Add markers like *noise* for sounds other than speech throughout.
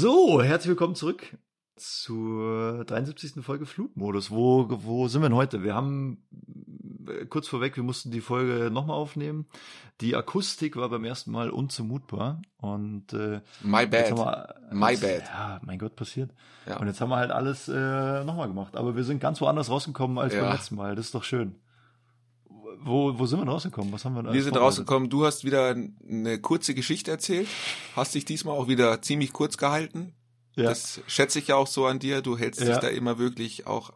So, herzlich willkommen zurück zur 73. Folge Flugmodus. Wo, wo sind wir denn heute? Wir haben äh, kurz vorweg, wir mussten die Folge nochmal aufnehmen. Die Akustik war beim ersten Mal unzumutbar und äh, My bad. wir, My das, bad. Ja, mein Gott, passiert. Ja. Und jetzt haben wir halt alles äh, nochmal gemacht. Aber wir sind ganz woanders rausgekommen als Ja. beim letzten Mal. Das ist doch schön. Wo, wo sind wir denn rausgekommen? Was haben wir denn Wir sind rausgekommen, du hast wieder eine kurze Geschichte erzählt, hast dich diesmal auch wieder ziemlich kurz gehalten. Ja. Das schätze ich ja auch so an dir. Du hältst dich Ja. da immer wirklich auch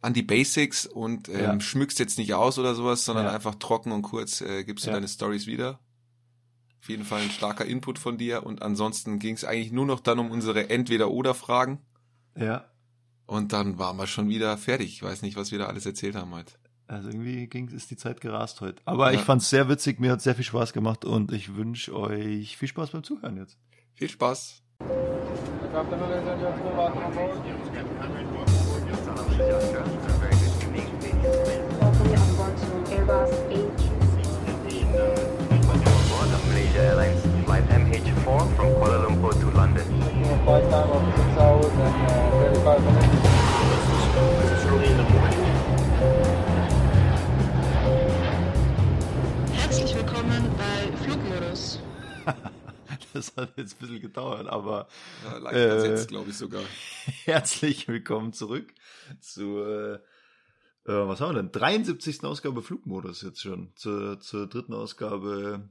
an die Basics und ähm, Ja. schmückst jetzt nicht aus oder sowas, sondern Ja. einfach trocken und kurz äh, gibst du deine Stories wieder. Auf jeden Fall ein starker Input von dir und ansonsten ging es eigentlich nur noch dann um unsere Entweder-Oder-Fragen ja. und dann waren wir schon wieder fertig. Ich weiß nicht, was wir da alles erzählt haben heute. Also irgendwie ging, ist die Zeit gerast heute. Aber Ja. ich fand es sehr witzig, mir hat sehr viel Spaß gemacht und ich wünsche euch viel Spaß beim Zuhören jetzt. Viel Spaß. Welcome on board to Airbus Board of Malaysia Airlines flight MH4 from Kuala Lumpur to London. *laughs* Das hat jetzt ein bisschen gedauert, aber Ja, leicht Äh, versetzt, glaube ich sogar. *laughs* herzlich willkommen zurück zur, äh, äh, was haben wir denn? 73. Ausgabe Flugmodus jetzt schon. Zur, zur dritten Ausgabe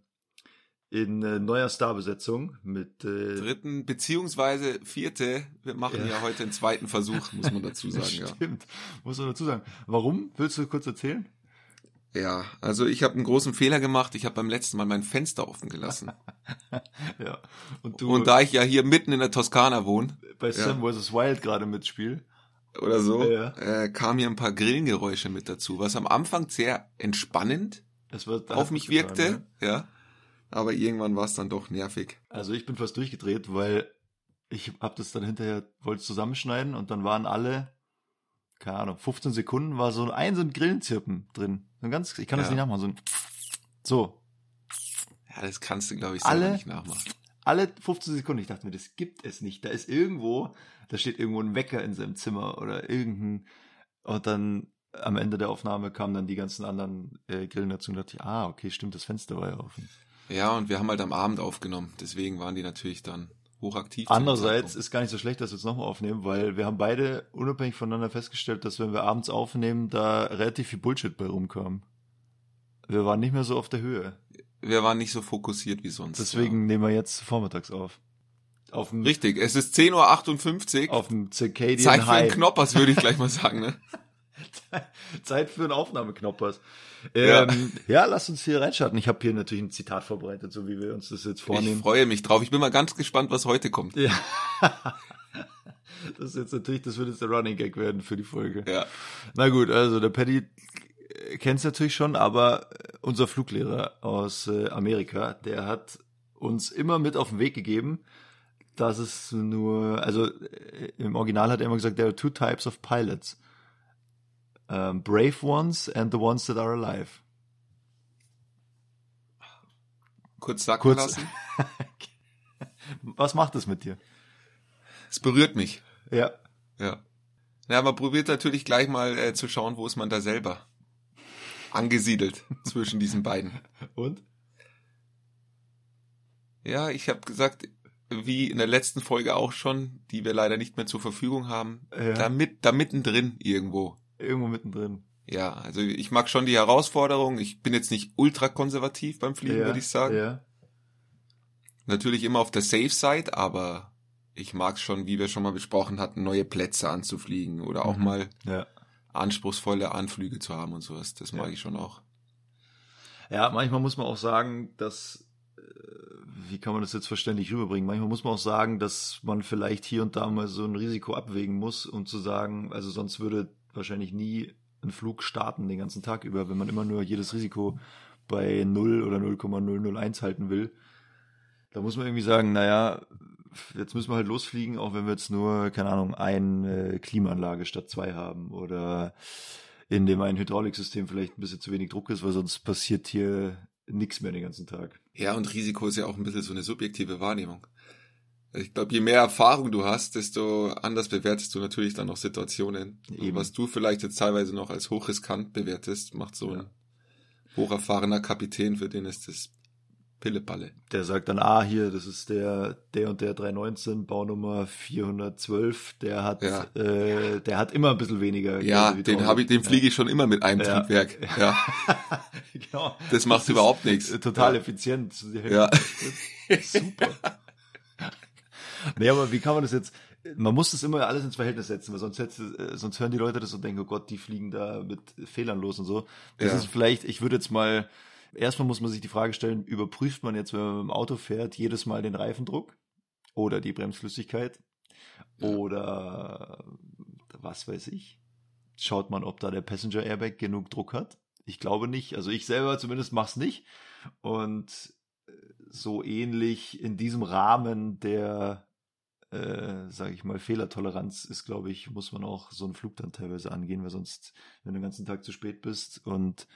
in äh, neuer Starbesetzung mit äh, dritten beziehungsweise vierte. Wir machen Ja. ja, heute einen zweiten Versuch, muss man dazu *laughs* sagen. ja. Stimmt, muss man dazu sagen. Warum? Willst du kurz erzählen? Ja, also ich habe einen großen Fehler gemacht. Ich habe beim letzten Mal mein Fenster offen gelassen. *laughs* Ja. Und du Und da ich ja hier mitten in der Toskana wohne bei Sam vs. Wild gerade mitspielst. oder so, Ja. äh, kamen hier ein paar Grillengeräusche mit dazu, was am Anfang sehr entspannend auf mich wirkte. ne? Ja, aber irgendwann war es dann doch nervig. Also ich bin fast durchgedreht, weil ich hab das dann hinterher, wollte zusammenschneiden und dann waren alle, keine Ahnung, 15 Sekunden war so ein, so ein Grillenzirpen drin. So ein ganz, ich kann das Ja. nicht nachmachen, so ein so. Ja, das kannst du, glaube ich, Alle- nicht nachmachen. Alle 15 Sekunden, ich dachte mir, das gibt es nicht. Da ist irgendwo, da steht irgendwo ein Wecker in seinem Zimmer oder irgendein, und dann am Ende der Aufnahme kamen dann die ganzen anderen äh, Grillen dazu und dachte ich, ah, okay, stimmt, das Fenster war ja offen. Ja, und wir haben halt am Abend aufgenommen, deswegen waren die natürlich dann hochaktiv. Andererseits ist gar nicht so schlecht, dass wir es nochmal aufnehmen, weil wir haben beide unabhängig voneinander festgestellt, dass wenn wir abends aufnehmen, da relativ viel Bullshit bei rumkam. Wir waren nicht mehr so auf der Höhe. wir waren nicht so fokussiert wie sonst. Deswegen nehmen wir jetzt vormittags auf. Auf dem, ja. Richtig, es ist 10.58 Uhr. auf dem Circadian Zeit für High. Knoppers, würde ich gleich mal sagen. Ne? *laughs* *laughs* Zeit für einen Aufnahmeknoppers. Ja. Ähm, ja. lass uns hier reinstarten. Ich habe hier natürlich ein Zitat vorbereitet, so wie wir uns das jetzt Ich vornehmen. freue mich drauf. Ich bin mal ganz gespannt, was heute kommt. ja. *laughs* das ist jetzt natürlich, das wird jetzt der Running Gag werden für die Folge. Ja. Na gut, also der Paddy kennt es natürlich schon, aber äh, unser Fluglehrer aus äh, Amerika, der hat uns immer mit auf den Weg gegeben, dass es nur, also äh, im Original hat er immer gesagt, there are two types of pilots. Um, brave ones and the ones that are alive. Kurz sacken Kurz- lassen. *laughs* Was macht das mit dir? Es berührt mich. Ja. Ja. Ja, man probiert natürlich gleich mal äh, zu schauen, wo ist man da selber angesiedelt *laughs* zwischen diesen beiden. Und? Ja, ich habe gesagt, wie in der letzten Folge auch schon, die wir leider nicht mehr zur Verfügung haben, Ja. da, mit, da mittendrin irgendwo. Irgendwo mittendrin. Ja, also ich mag schon die Herausforderung. Ich bin jetzt nicht ultra konservativ beim Fliegen, ja, würde ich sagen. Ja. Natürlich immer auf der Safe Side, aber ich mag schon, wie wir schon mal besprochen hatten, neue Plätze anzufliegen oder auch Mhm. mal Ja. anspruchsvolle Anflüge zu haben und sowas. Das mag Ja. ich schon auch. Ja, manchmal muss man auch sagen, dass, äh, wie kann man das jetzt verständlich rüberbringen? Manchmal muss man auch sagen, dass man vielleicht hier und da mal so ein Risiko abwägen muss, um zu sagen, also sonst würde wahrscheinlich nie ein Flug starten den ganzen Tag über, wenn man immer nur jedes Risiko bei 0 oder 0,001 halten will. Da muss man irgendwie sagen, naja, jetzt müssen wir halt losfliegen, auch wenn wir jetzt nur, keine Ahnung, eine Klimaanlage statt zwei haben oder in dem ein Hydrauliksystem vielleicht ein bisschen zu wenig Druck ist, weil sonst passiert hier nichts mehr den ganzen Tag. Ja, und Risiko ist ja auch ein bisschen so eine subjektive Wahrnehmung. Ich glaube, je mehr Erfahrung du hast, desto anders bewertest du natürlich dann auch Situationen. Was du vielleicht jetzt teilweise noch als hochriskant bewertest, macht so Ja. ein hocherfahrener Kapitän, für den ist das Pillepalle. Der sagt dann, ah, hier, das ist der, der und der 319, Baunummer 412, der hat, Ja. äh, der hat immer ein bisschen weniger. Ja, den habe ich, den fliege ich schon immer mit einem Ja. Triebwerk. *laughs* Ja, genau. das macht ist überhaupt nichts. Total effizient. Ja. *laughs* Super. *laughs* *laughs* nee, aber wie kann man das jetzt, man muss das immer alles ins Verhältnis setzen, weil sonst, hätte, äh, sonst hören die Leute das und denken, oh Gott, die fliegen da mit Fehlern los und so. Das Ja. ist vielleicht, ich würde jetzt mal, erstmal muss man sich die Frage stellen, überprüft man jetzt, wenn man mit dem Auto fährt, jedes Mal den Reifendruck oder die Bremsflüssigkeit Ja. oder was weiß ich. Schaut man, ob da der Passenger Airbag genug Druck hat. Ich glaube nicht. Also ich selber zumindest mach's nicht. Und äh, so ähnlich in diesem Rahmen der, äh, sage ich mal, Fehlertoleranz ist, glaube ich, muss man auch so einen Flug dann teilweise angehen, weil sonst, wenn du den ganzen Tag zu spät bist und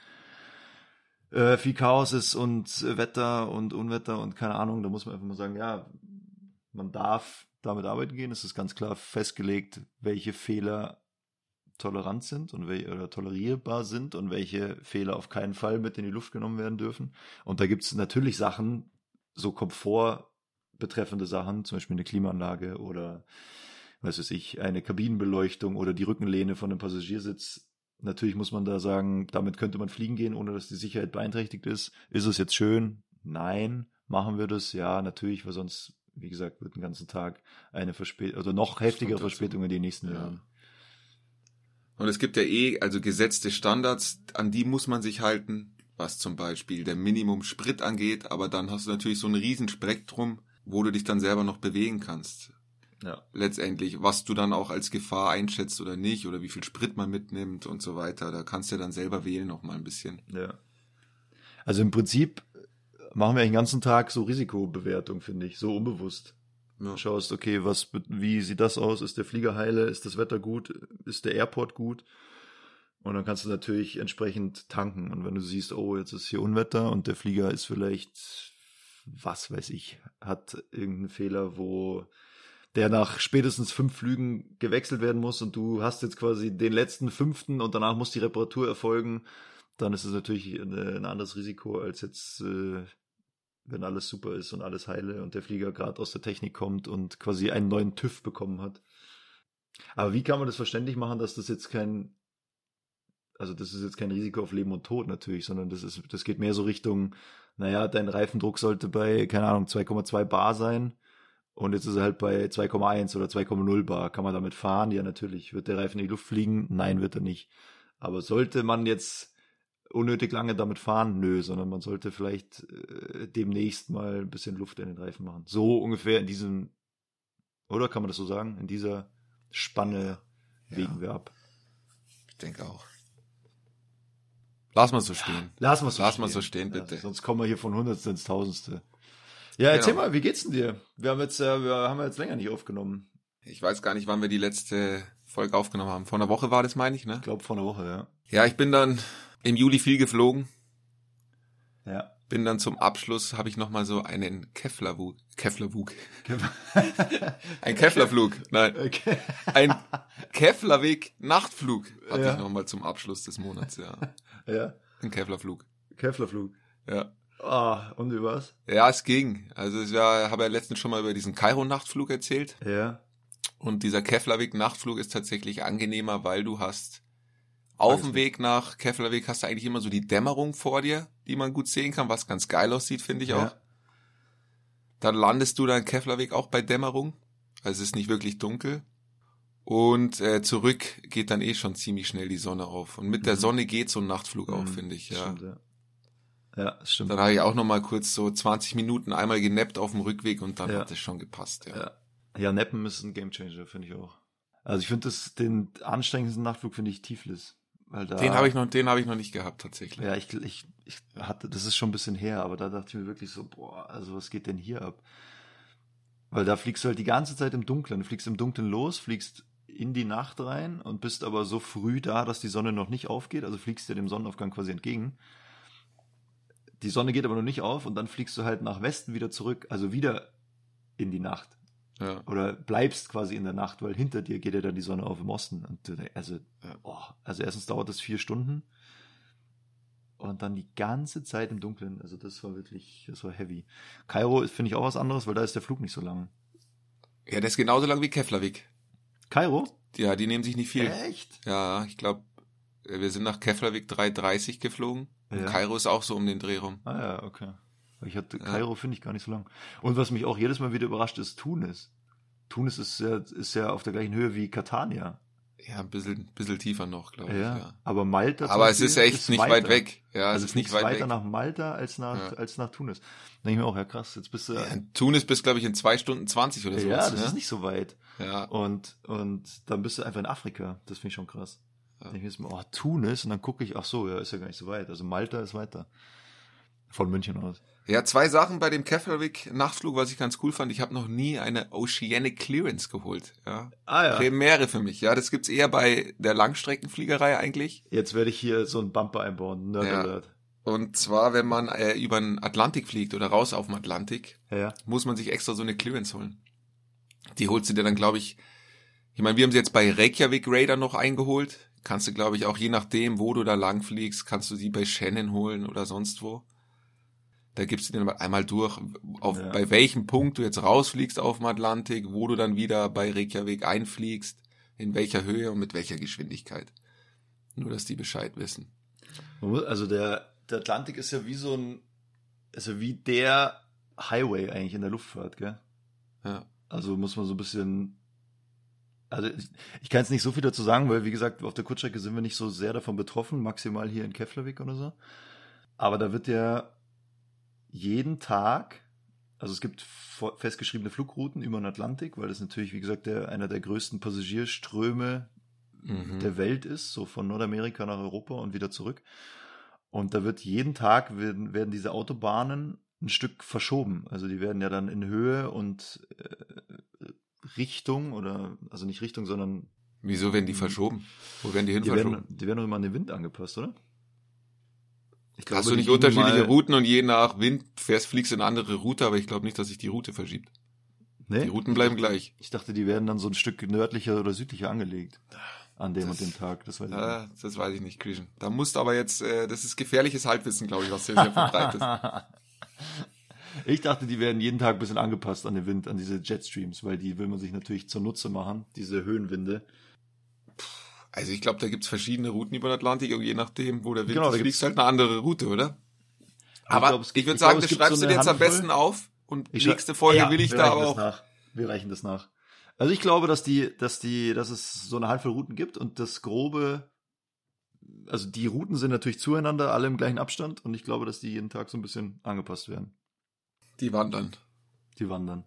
äh, viel Chaos ist und äh, Wetter und Unwetter und keine Ahnung, da muss man einfach mal sagen, ja, man darf damit arbeiten gehen. Es ist ganz klar festgelegt, welche Fehler tolerant sind und welche oder tolerierbar sind und welche Fehler auf keinen Fall mit in die Luft genommen werden dürfen. Und da gibt es natürlich Sachen, so Komfort betreffende Sachen, zum Beispiel eine Klimaanlage oder was weiß ich, eine Kabinenbeleuchtung oder die Rückenlehne von einem Passagiersitz. Natürlich muss man da sagen, damit könnte man fliegen gehen, ohne dass die Sicherheit beeinträchtigt ist. Ist es jetzt schön? Nein. Machen wir das? Ja, natürlich, weil sonst, wie gesagt, wird den ganzen Tag eine Verspätung, oder noch heftigere. Verspätung in die nächsten Ja. Jahren. Und es gibt ja eh, also gesetzte Standards, an die muss man sich halten, was zum Beispiel der Minimum Sprit angeht, aber dann hast du natürlich so ein Riesenspektrum, wo du dich dann selber noch bewegen kannst. Ja. Letztendlich, was du dann auch als Gefahr einschätzt oder nicht, oder wie viel Sprit man mitnimmt und so weiter. Da kannst du dann selber wählen noch mal ein bisschen. Ja. Also im Prinzip machen wir den ganzen Tag so Risikobewertung, finde ich, so unbewusst. Ja. Du schaust, okay, was, wie sieht das aus? Ist der Flieger heile? Ist das Wetter gut? Ist der Airport gut? Und dann kannst du natürlich entsprechend tanken. Und wenn du siehst, oh, jetzt ist hier Unwetter und der Flieger ist vielleicht, was weiß ich, hat irgendeinen Fehler, wo der nach spätestens fünf Flügen gewechselt werden muss und du hast jetzt quasi den letzten fünften und danach muss die Reparatur erfolgen, dann ist es natürlich ein, ein anderes Risiko als jetzt, äh, wenn alles super ist und alles heile und der Flieger gerade aus der Technik kommt und quasi einen neuen TÜV bekommen hat. Aber wie kann man das verständlich machen, dass das jetzt kein, also das ist jetzt kein Risiko auf Leben und Tod natürlich, sondern das ist, das geht mehr so Richtung, naja, dein Reifendruck sollte bei, keine Ahnung, 2,2 Bar sein. Und jetzt ist er halt bei 2,1 oder 2,0 Bar. Kann man damit fahren? Ja, natürlich. Wird der Reifen in die Luft fliegen? Nein, wird er nicht. Aber sollte man jetzt unnötig lange damit fahren? Nö, sondern man sollte vielleicht äh, demnächst mal ein bisschen Luft in den Reifen machen. So ungefähr in diesem, oder kann man das so sagen? In dieser Spanne Ja. wägen wir ab. Ich denke auch. Lass mal so stehen. Lass mal so Lass stehen. mal so stehen, Ja, bitte. sonst kommen wir hier von Hundertste ins Tausendste. Ja, erzähl Genau. mal, wie geht's denn dir? Wir haben jetzt, äh, wir haben jetzt länger nicht aufgenommen. Ich weiß gar nicht, wann wir die letzte Folge aufgenommen haben. Vor einer Woche war das, meine ich, ne? Ich glaube vor einer Woche, ja. Ja, ich bin dann im Juli viel geflogen. Ja. Bin dann zum Abschluss, habe ich nochmal so einen Kevlarwug, Kevlarwug, ein Kevlarflug, nein, Okay. ein Kevlarweg Nachtflug hatte Ja. ich nochmal zum Abschluss des Monats, ja. Ja. Ein Kevlarflug, Kevlarflug. ja. Ah, und wie war's? Ja, es ging. Also es war, habe ja letztens schon mal über diesen Kairo-Nachtflug erzählt. Ja. Und dieser Keflavik-Nachtflug ist tatsächlich angenehmer, weil du hast auf dem Weg nach Keflavik hast du eigentlich immer so die Dämmerung vor dir, die man gut sehen kann, was ganz geil aussieht, finde ich Ja. auch. Dann landest du da in Keflavik auch bei Dämmerung. Also es ist nicht wirklich dunkel. Und äh, zurück geht dann eh schon ziemlich schnell die Sonne auf. Und mit der Mhm. Sonne geht so ein Nachtflug auch, Mhm, finde ich, ja. Stimmt, ja. Ja, stimmt. Dann habe ich auch noch mal kurz so 20 Minuten einmal genappt auf dem Rückweg und dann Ja. hat es schon gepasst, ja. Ja. ja, Neppen ist ein Gamechanger, finde ich auch. Also ich finde das, den anstrengendsten Nachtflug finde ich Tiflis. Weil da, Den habe ich noch, den habe ich noch nicht gehabt tatsächlich. Ja, ich, ich, ich hatte, das ist schon ein bisschen her, aber da dachte ich mir wirklich so, boah, also was geht denn hier ab? Weil da fliegst du halt die ganze Zeit im Dunkeln. Du fliegst im Dunkeln los, fliegst in die Nacht rein und bist aber so früh da, dass die Sonne noch nicht aufgeht. Also fliegst dir dem Sonnenaufgang quasi entgegen. Die Sonne geht aber noch nicht auf und dann fliegst du halt nach Westen wieder zurück, also wieder in die Nacht. Ja. Oder bleibst quasi in der Nacht, weil hinter dir geht ja dann die Sonne auf im Osten. Und du, also, oh, also erstens dauert das vier Stunden und dann die ganze Zeit im Dunkeln. Also das war wirklich, das war heavy. Kairo ist, finde ich, auch was anderes, weil da ist der Flug nicht so lang. Ja, der ist genauso lang wie Keflavik. Kairo? Ja, die nehmen sich nicht viel. Echt? Ja, ich glaube, wir sind nach Keflavik 3.30 geflogen. Und Ja. Kairo ist auch so um den Dreh rum. Ah ja, okay. Ich hatte Kairo finde ich gar nicht so lang. Und was mich auch jedes Mal wieder überrascht, ist Tunis. Tunis ist ja, ist ja auf der gleichen Höhe wie Catania. Ja, ein bisschen, bisschen tiefer noch, glaube ich. Ja. Ja. Aber Malta. Aber es ist echt nicht weiter. weit weg. Ja, Also es ist nicht weit weiter weg. nach Malta als nach, Ja. als nach Tunis. Denke ich mir auch, ja krass, jetzt bist du. Ja, in Tunis bist, glaube ich, in zwei Stunden 20 oder ja, sowas. das ne? ist nicht so weit. Ja, Und, und dann bist du einfach in Afrika. Das finde ich schon krass. Ja. Denke ich mir, oh, Tunis, und dann gucke ich, ach so, ja, ist ja gar nicht so weit. Also Malta ist weiter. Von München aus. ja, zwei Sachen bei dem Keflavik-Nachtflug, was ich ganz cool fand. Ich habe noch nie eine Oceanic Clearance geholt. Ja. Ah Premiere für mich. Ja, das gibt's eher bei der Langstreckenfliegerei eigentlich. Jetzt werde ich hier so einen Bumper einbauen. Nerd Ja. Alert. Und zwar, wenn man äh, über den Atlantik fliegt oder raus auf dem Atlantik, Ja. muss man sich extra so eine Clearance holen. Die holst du dir dann, glaube ich, ich meine, wir haben sie jetzt bei Reykjavik Raider noch eingeholt. Kannst du, glaube ich, auch je nachdem, wo du da lang fliegst, kannst du sie bei Shannon holen oder sonst wo. Da gibst du dir dann einmal durch, auf, Ja. bei welchem Punkt du jetzt rausfliegst auf dem Atlantik, wo du dann wieder bei Reykjavik einfliegst, in welcher Höhe und mit welcher Geschwindigkeit. Nur, dass die Bescheid wissen. Also der, der Atlantik ist ja wie so ein, also wie der Highway eigentlich in der Luftfahrt, gell? Ja. Also muss man so ein bisschen, also ich, ich kann jetzt nicht so viel dazu sagen, weil wie gesagt, auf der Kurzstrecke sind wir nicht so sehr davon betroffen, maximal hier in Keflavik oder so. Aber da wird ja jeden Tag, also es gibt festgeschriebene Flugrouten über den Atlantik, weil das natürlich, wie gesagt, der, einer der größten Passagierströme Mhm. der Welt ist, so von Nordamerika nach Europa und wieder zurück. Und da wird jeden Tag werden, werden diese Autobahnen ein Stück verschoben. Also die werden ja dann in Höhe und äh, Richtung oder also nicht Richtung, sondern Wieso werden die verschoben? Wo werden die hin die verschoben? werden, die werden doch immer an den Wind angepasst, oder? Ich Hast du nicht unterschiedliche Routen und je nach Wind fährst, fliegst du in eine andere Route, aber ich glaube nicht, dass sich die Route verschiebt. Nee? Die Routen bleiben gleich. Ich dachte, die werden dann so ein Stück nördlicher oder südlicher angelegt. An dem Das- und dem Tag. Das weiß ich Ah, das weiß ich nicht, Christian. Da musst du aber jetzt, äh, das ist gefährliches Halbwissen, glaube ich, was du hier verbreitest. *laughs* Ich dachte, die werden jeden Tag ein bisschen angepasst an den Wind, an diese Jetstreams, weil die will man sich natürlich zunutze machen, diese Höhenwinde. Also ich glaube, da gibt's verschiedene Routen über den Atlantik und je nachdem, wo der Wind Genau, da ist, fliegst halt eine andere Route, oder? Aber glaub, es ich würde ich sagen, glaub, das schreibst so du dir jetzt am besten auf und Ich nächste Folge Ja, will ich da aber auch. Nach. Wir reichen das nach. Also ich glaube, dass die, dass die, dass es so eine Handvoll Routen gibt und das grobe, also die Routen sind natürlich zueinander, alle im gleichen Abstand und ich glaube, dass die jeden Tag so ein bisschen angepasst werden. Die wandern. Die wandern.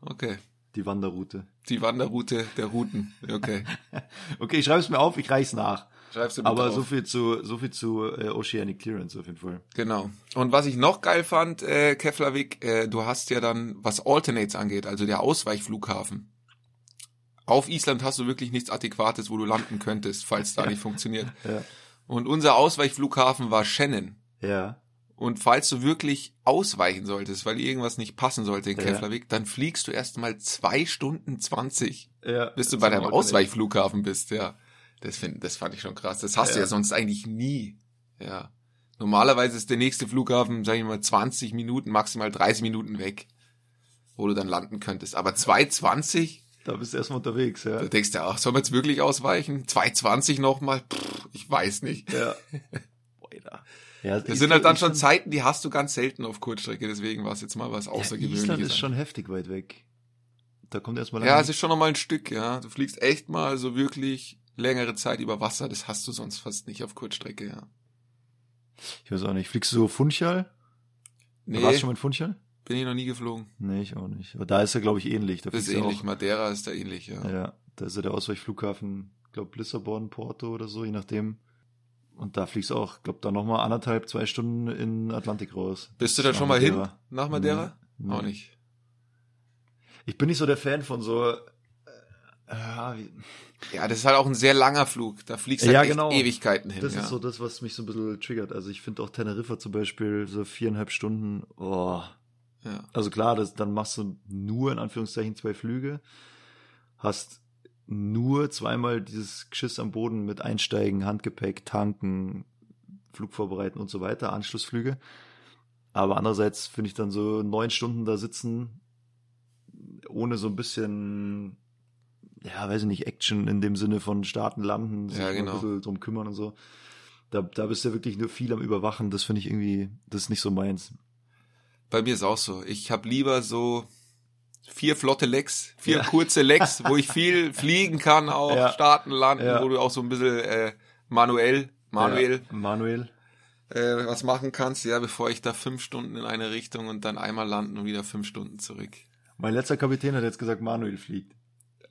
Okay. Die Wanderroute. Die Wanderroute der Routen. Okay. *laughs* Okay, ich schreibe es mir auf, ich reich's nach. Schreibst du bitte Aber auf. so viel zu, so viel zu äh, Oceanic Clearance auf jeden Fall. Genau. Und was ich noch geil fand, äh, Keflavik, äh, du hast ja dann, was Alternates angeht, also der Ausweichflughafen. Auf Island hast du wirklich nichts Adäquates, wo du landen könntest, falls da nicht funktioniert. Ja. Und unser Ausweichflughafen war Shannon. Ja. Und falls du wirklich ausweichen solltest, weil irgendwas nicht passen sollte in Ja. Keflavik, dann fliegst du erst mal zwei Stunden zwanzig, ja. bis du bei deinem. Ausweichflughafen bist, ja. Das, find, das fand ich schon krass. Das hast du Ja. ja sonst eigentlich nie. Ja. Normalerweise ist der nächste Flughafen, sag ich mal, 20 Minuten, maximal 30 Minuten weg, wo du dann landen könntest. Aber 2,20? Da bist du erstmal unterwegs, ja. Da denkst du, ach, sollen wir jetzt wirklich ausweichen? 2,20 nochmal? Ich weiß nicht. Ja. *laughs* Boah, ja Das sind halt dann schon Zeiten, die hast du ganz selten auf Kurzstrecke, deswegen war es jetzt mal was Ja, Außergewöhnliches. Island ist schon heftig weit weg. Da kommt erstmal Ja, es ist schon nochmal ein Stück, ja. Du fliegst echt mal so wirklich längere Zeit über Wasser. Das hast du sonst fast nicht auf Kurzstrecke, ja. Ich weiß auch nicht. Fliegst du so Funchal? Nee, Warst du schon mal in Funchal? Bin ich noch nie geflogen. Nee, ich auch nicht. Aber da ist er, glaube ich, ähnlich. Da Das ist ähnlich. Auch, Madeira ist da ähnlich, ja. ja, da ist ja der Ausweichflughafen, glaube Lissabon, Porto oder so, je nachdem. Und da fliegst du auch, glaube da nochmal anderthalb, zwei Stunden in Atlantik raus. Bist du da schon mal hin? Madeira. Nach Madeira? Nee. Auch nicht. Ich bin nicht so der Fan von so. Äh, ja, wie, Ja, das ist halt auch ein sehr langer Flug. Da fliegst du Ja, halt echt genau. Ewigkeiten hin. das ja. ist so das, was mich so ein bisschen triggert. Also ich finde auch Teneriffa zum Beispiel so viereinhalb Stunden. Oh, Ja. Also klar, das, dann machst du nur in Anführungszeichen zwei Flüge, hast nur zweimal dieses Geschiss am Boden mit Einsteigen, Handgepäck, Tanken, Flug vorbereiten und so weiter, Anschlussflüge. Aber andererseits finde ich dann so neun Stunden da sitzen, ohne so ein bisschen, ja, weiß ich nicht, Action in dem Sinne von starten, landen, sich Ja, genau. ein bisschen drum kümmern und so. Da, da bist du wirklich nur viel am Überwachen. Das finde ich irgendwie, das ist nicht so meins. Bei mir ist auch so. Ich habe lieber so vier flotte Lecks, vier Ja. kurze Lecks, wo ich viel *laughs* fliegen kann, auch Ja. starten, landen, Ja. wo du auch so ein bisschen äh, manuell, manuell Ja, Manuel. äh, was machen kannst, ja, bevor ich da fünf Stunden in eine Richtung und dann einmal landen und wieder fünf Stunden zurück. Mein letzter Kapitän hat jetzt gesagt, Manuel fliegt.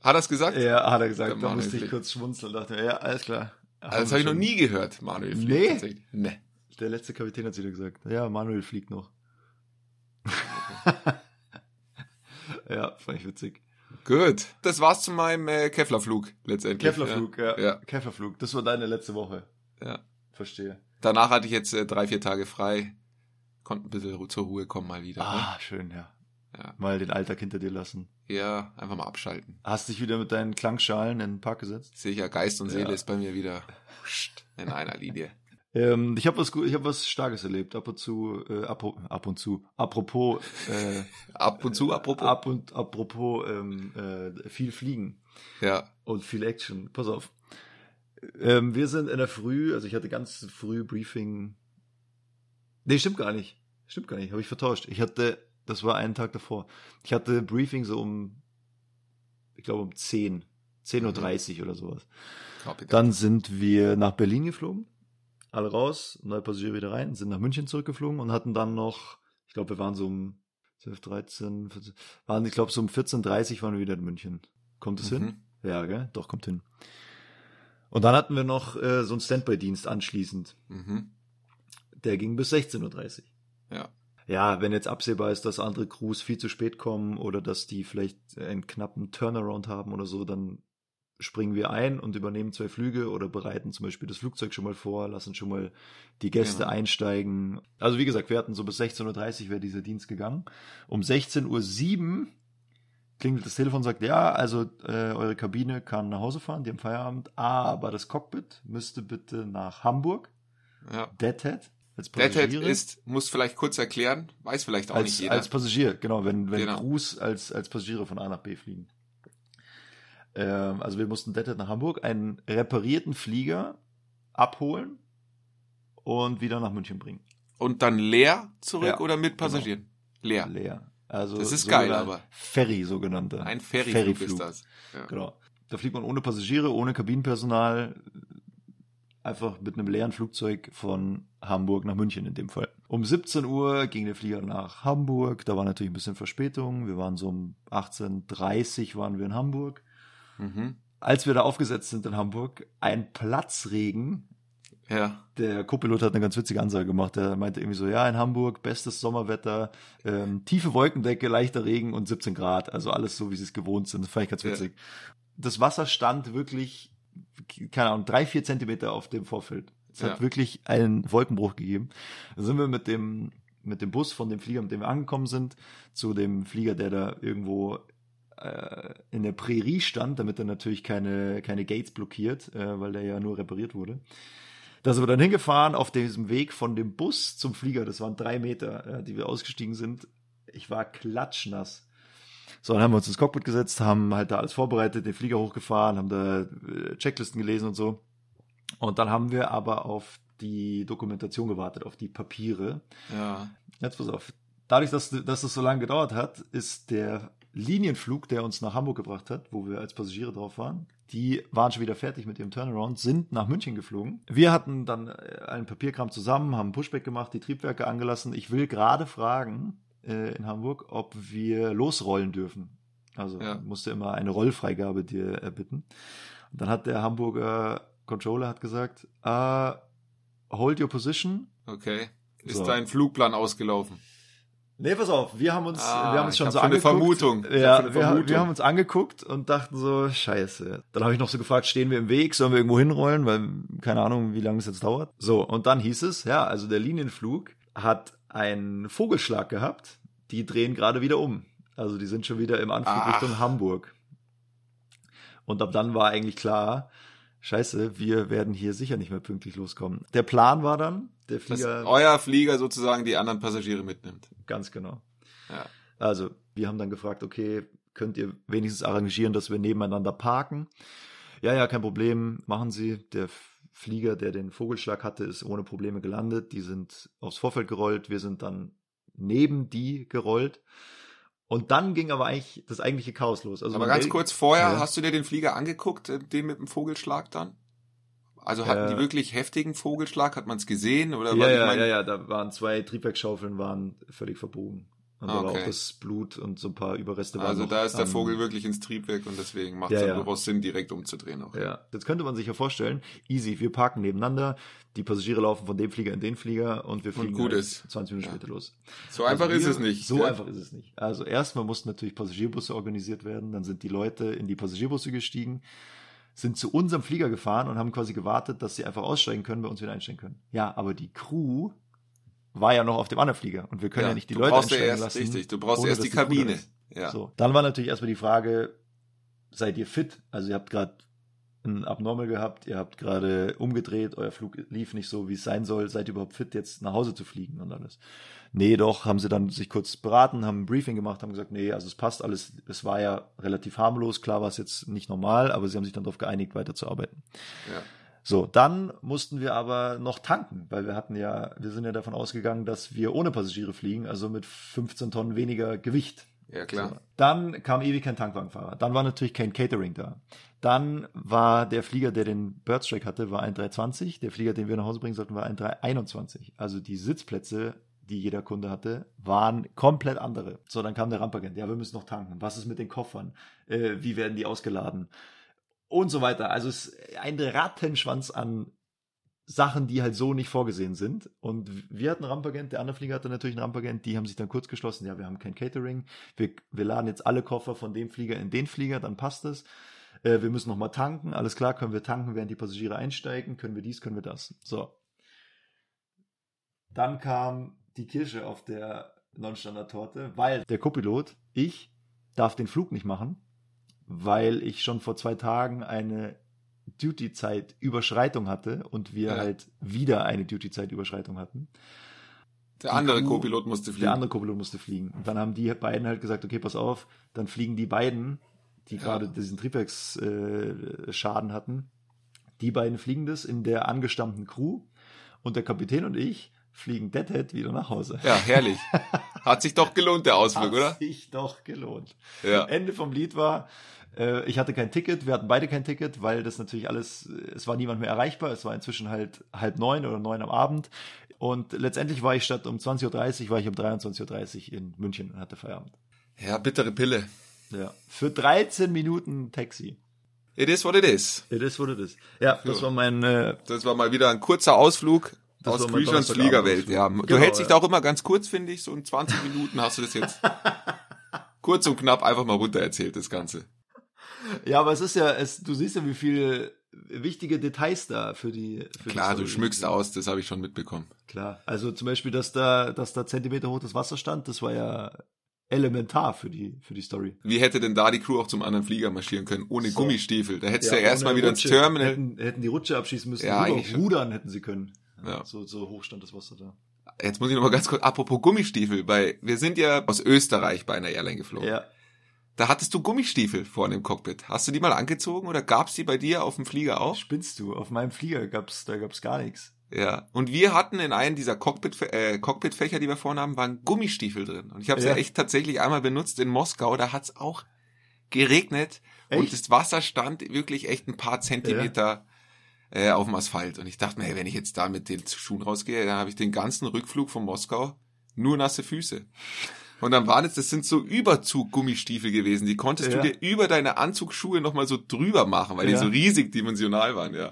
Hat er es gesagt? Ja, hat er gesagt. Der Da Manuel musste ich fliegt. kurz schmunzeln dachte, mir, ja, alles klar. Also, das habe ich noch nie gehört, Manuel fliegt Nee? Nee. Der letzte Kapitän hat wieder gesagt. Ja, Manuel fliegt noch. *laughs* ja, fand ich witzig. Gut. Das war's zu meinem äh, Kevlarflug letztendlich. Kevlarflug, ja. Ja. Kevlarflug. Das war deine letzte Woche. Ja. ja. Verstehe. Danach hatte ich jetzt äh, drei, vier Tage frei. Konnte ein bisschen zur Ruhe kommen mal wieder. Ah, schön, ja. Ja. Mal den Alltag hinter dir lassen. Ne? Ja, einfach mal abschalten. Hast dich wieder mit deinen Klangschalen in den Park gesetzt? Sicher, Geist und Seele Ja. ist bei mir wieder in einer Linie. Ähm, ich habe was, ich hab was Starkes erlebt. Ab und zu, äh, ab, ab und zu. Apropos, äh, *laughs* Ab und zu, apropos. ab und apropos ähm, äh, viel Fliegen. Ja, und viel Action. Pass auf. Ähm, wir sind in der Früh, also ich hatte ganz früh Briefing. Nee, stimmt gar nicht. Stimmt gar nicht, habe ich vertauscht. Ich hatte, das war einen Tag davor. Ich hatte Briefing so um, ich glaube um 10, 10.30 Uhr oder sowas. Dann sind wir nach Berlin geflogen, alle raus, neue Passagiere wieder rein, sind nach München zurückgeflogen und hatten dann noch, ich glaube, wir waren so um 12, 13, 14, waren, ich glaube, so um 14.30 waren wir wieder in München. Kommt es hin? Mhm. Ja, gell? Doch, kommt hin. Und dann hatten wir noch äh, so einen Standby-Dienst anschließend. Mhm. Der ging bis 16.30 Uhr. Ja. Ja, wenn jetzt absehbar ist, dass andere Crews viel zu spät kommen oder dass die vielleicht einen knappen Turnaround haben oder so, dann springen wir ein und übernehmen zwei Flüge oder bereiten zum Beispiel das Flugzeug schon mal vor, lassen schon mal die Gäste Genau. einsteigen. Also wie gesagt, wir hatten so bis 16.30 Uhr wäre dieser Dienst gegangen. Um 16.07 Uhr klingelt das Telefon und sagt, ja, also äh, eure Kabine kann nach Hause fahren, die haben Feierabend, aber das Cockpit müsste bitte nach Hamburg, ja. Deadhead, als Deadhead Passagiere. ist, muss vielleicht kurz erklären, weiß vielleicht auch als, nicht jeder. als Passagier, genau, wenn, wenn Genau. Crews als, als Passagiere von A nach B fliegen. Ähm, also wir mussten Deadhead nach Hamburg, einen reparierten Flieger abholen und wieder nach München bringen. und dann leer zurück Ja, oder mit Passagieren? Leer. Leer. Also Das ist geil, aber. Ferry, sogenannte. Ein Ferryflug, Ferryflug. ist das. Ja. Genau. Da fliegt man ohne Passagiere, ohne Kabinenpersonal, einfach mit einem leeren Flugzeug von Hamburg nach München in dem Fall. Um 17 Uhr ging der Flieger nach Hamburg, da war natürlich ein bisschen Verspätung. Wir waren so um 18.30 waren wir in Hamburg. Mhm. Als wir da aufgesetzt sind in Hamburg, ein Platzregen. Ja. Der Co-Pilot hat eine ganz witzige Ansage gemacht. Er meinte irgendwie so, ja, in Hamburg, bestes Sommerwetter, ähm, tiefe Wolkendecke, leichter Regen und 17 Grad. Also alles so, wie sie es gewohnt sind. Das fand ich ganz Ja. witzig. Das Wasser stand wirklich, keine Ahnung, drei, vier Zentimeter auf dem Vorfeld. Es hat Ja. wirklich einen Wolkenbruch gegeben. Dann sind wir mit dem, mit dem Bus von dem Flieger, mit dem wir angekommen sind, zu dem Flieger, der da irgendwo äh, in der Prärie stand, damit er natürlich keine, keine Gates blockiert, äh, weil der ja nur repariert wurde. Da sind wir dann hingefahren auf diesem Weg von dem Bus zum Flieger. Das waren drei Meter, äh, die wir ausgestiegen sind. Ich war klatschnass. So, dann haben wir uns ins Cockpit gesetzt, haben halt da alles vorbereitet, den Flieger hochgefahren, haben da äh, Checklisten gelesen und so. Und dann haben wir aber auf die Dokumentation gewartet, auf die Papiere. Ja. Jetzt pass auf. Dadurch, dass, dass es so lange gedauert hat, ist der Linienflug, der uns nach Hamburg gebracht hat, wo wir als Passagiere drauf waren, die waren schon wieder fertig mit ihrem Turnaround, sind nach München geflogen. Wir hatten dann äh, einen Papierkram zusammen, haben Pushback gemacht, die Triebwerke angelassen. Ich will gerade fragen äh, in Hamburg, ob wir losrollen dürfen. Also Ja. musste immer eine Rollfreigabe dir erbitten. Und dann hat der Hamburger Controller hat gesagt, uh, hold your position, Okay. Ist So. dein Flugplan ausgelaufen? Nee, pass auf, wir haben uns, Ah, wir haben uns ich schon so schon eine angeguckt. Vermutung. Ja, eine wir, Vermutung. wir haben uns angeguckt und dachten so, scheiße. Dann habe ich noch so gefragt, stehen wir im Weg, sollen wir irgendwo hinrollen, weil keine Ahnung, wie lange es jetzt dauert. So, und dann hieß es, ja, also der Linienflug hat einen Vogelschlag gehabt. die drehen gerade wieder um. Also die sind schon wieder im Anflug Ach. Richtung Hamburg. Und ab dann war eigentlich klar, scheiße, wir werden hier sicher nicht mehr pünktlich loskommen. Der Plan war dann, der Dass Flieger, euer Flieger sozusagen die anderen Passagiere mitnimmt. ganz genau. Ja. Also wir haben dann gefragt, okay, könnt ihr wenigstens arrangieren, dass wir nebeneinander parken? Ja, ja, kein Problem, machen Sie. Der Flieger, der den Vogelschlag hatte, ist ohne Probleme gelandet. Die sind aufs Vorfeld gerollt. Wir sind dann neben die gerollt. Und dann ging aber eigentlich das eigentliche Chaos los. Also Aber ganz will- kurz vorher, Ja. hast du dir den Flieger angeguckt, äh, den mit dem Vogelschlag dann? Also hatten Äh, die wirklich heftigen Vogelschlag? Hat man es gesehen? Oder Ja, ja, ich mein, ja, ja, da waren zwei Triebwerksschaufeln waren völlig verbogen. Und da war Okay. auch das Blut und so ein paar Überreste waren Also da ist der am- Vogel wirklich ins Triebwerk und deswegen macht es Ja, durchaus Sinn, direkt umzudrehen auch. Ja, jetzt könnte man sich ja vorstellen, easy, wir parken nebeneinander, die Passagiere laufen von dem Flieger in den Flieger und wir fliegen gut halt ist. 20 Minuten Ja. später los. So einfach Also ist wir- es nicht. So einfach ist es nicht. Also erstmal mussten natürlich Passagierbusse organisiert werden, dann sind die Leute in die Passagierbusse gestiegen, sind zu unserem Flieger gefahren und haben quasi gewartet, dass sie einfach aussteigen können, bei uns wieder einsteigen können. Ja, aber die Crew war ja noch auf dem anderen Flieger und wir können ja, nicht die Leute ja einsteigen erst, lassen. Richtig, du brauchst ohne erst die Kabine. Ja. So, dann war natürlich erstmal die Frage, seid ihr fit? Also ihr habt gerade ein Abnormal gehabt, ihr habt gerade umgedreht, euer Flug lief nicht so, wie es sein soll, seid ihr überhaupt fit, jetzt nach Hause zu fliegen und alles? Nee, doch, haben sie dann sich kurz beraten, haben ein Briefing gemacht, haben gesagt, nee, also es passt alles, es war ja relativ harmlos, klar war es jetzt nicht normal, aber sie haben sich dann darauf geeinigt, weiterzuarbeiten. Ja. So, dann mussten wir aber noch tanken, weil wir hatten ja, wir sind ja davon ausgegangen, dass wir ohne Passagiere fliegen, also mit 15 Tonnen weniger Gewicht. ja, klar. So. Dann kam ewig kein Tankwagenfahrer. Dann war natürlich kein Catering da. Dann war der Flieger, der den Birdstrike hatte, war ein 320. Der Flieger, den wir nach Hause bringen sollten, war ein 321. Also die Sitzplätze, die jeder Kunde hatte, waren komplett andere. So, dann kam der Rampagent. Ja, wir müssen noch tanken. Was ist mit den Koffern? Äh, wie werden die ausgeladen? Und so weiter. Also es ist ein Rattenschwanz an Sachen, die halt so nicht vorgesehen sind. Und wir hatten Rampagent, der andere Flieger hatte natürlich einen Rampagent, die haben sich dann kurz geschlossen, ja, wir haben kein Catering, wir, wir laden jetzt alle Koffer von dem Flieger in den Flieger, dann passt es. Äh, wir müssen nochmal tanken, alles klar, können wir tanken, während die Passagiere einsteigen, können wir dies, können wir das. So. Dann kam die Kirsche auf der Non-Standard-Torte, weil der Copilot, ich, darf den Flug nicht machen, weil ich schon vor zwei Tagen eine Duty-Zeit-Überschreitung hatte und wir Ja. halt wieder eine Duty-Zeit-Überschreitung hatten. Der Die andere Co-Pilot musste fliegen. Der andere Co-Pilot musste fliegen. Und dann haben die beiden halt gesagt, okay, pass auf, dann fliegen die beiden, die Ja. gerade diesen Triebwerksschaden äh, hatten, die beiden fliegen das in der angestammten Crew und der Kapitän und ich fliegen Deadhead wieder nach Hause. Ja, herrlich. *laughs* Hat sich doch gelohnt, der Ausflug, Hat oder? sich doch gelohnt. Ja. Ende vom Lied war, äh, ich hatte kein Ticket, wir hatten beide kein Ticket, weil das natürlich alles, es war niemand mehr erreichbar, es war inzwischen halt halb neun oder neun am Abend und letztendlich war ich statt um 20.30 Uhr, war ich um 23.30 Uhr in München und hatte Feierabend. Ja, bittere Pille. Ja. Für 13 Minuten Taxi. It is what it is. It is what it is. Ja, das war mein, äh, Das war mal wieder ein kurzer Ausflug Das aus Grishans Fliegerwelt. Ja, du Genau, hältst dich ja. da auch immer ganz kurz, finde ich. So in 20 Minuten hast du das jetzt *laughs* kurz und knapp einfach mal runter erzählt, das Ganze. ja, aber es ist ja, es, du siehst ja, wie viele wichtige Details da für die, für Klar, die du schmückst aus, das habe ich schon mitbekommen. Klar, also zum Beispiel, dass da, dass da Zentimeter hoch das Wasser stand, das war ja elementar für die, für die Story. Wie hätte denn da die Crew auch zum anderen Flieger marschieren können, ohne So. Gummestiefel? Da hättest du ja erstmal wieder ins Rutsche. Terminal. Hätten, hätten die Rutsche abschießen müssen, Ja, rudern hätten sie können. Ja. So, so hoch stand das Wasser da. Jetzt muss ich noch mal ganz kurz, apropos Gummistiefel, weil wir sind ja aus Österreich bei einer Airline geflogen. Ja. Da hattest du Gummistiefel vorne im Cockpit. Hast du die mal angezogen oder gab's die bei dir auf dem Flieger auch? Spinnst du? Auf meinem Flieger gab's, da gab's gar nichts. Ja. Und wir hatten in einem dieser Cockpit, äh, Cockpitfächer, die wir vorne haben, waren Gummistiefel drin. Und ich habe sie Ja. echt tatsächlich einmal benutzt in Moskau. Da hat's auch geregnet und Echt? das Wasser stand wirklich echt ein paar Zentimeter äh, auf dem Asphalt. Und ich dachte mir, hey, wenn ich jetzt da mit den Schuhen rausgehe, dann habe ich den ganzen Rückflug von Moskau nur nasse Füße. Und dann waren es, das sind so Überzug-Gummistiefel gewesen. Die konntest Ja. du dir über deine Anzugsschuhe nochmal so drüber machen, weil Ja. die so riesig dimensional waren, ja.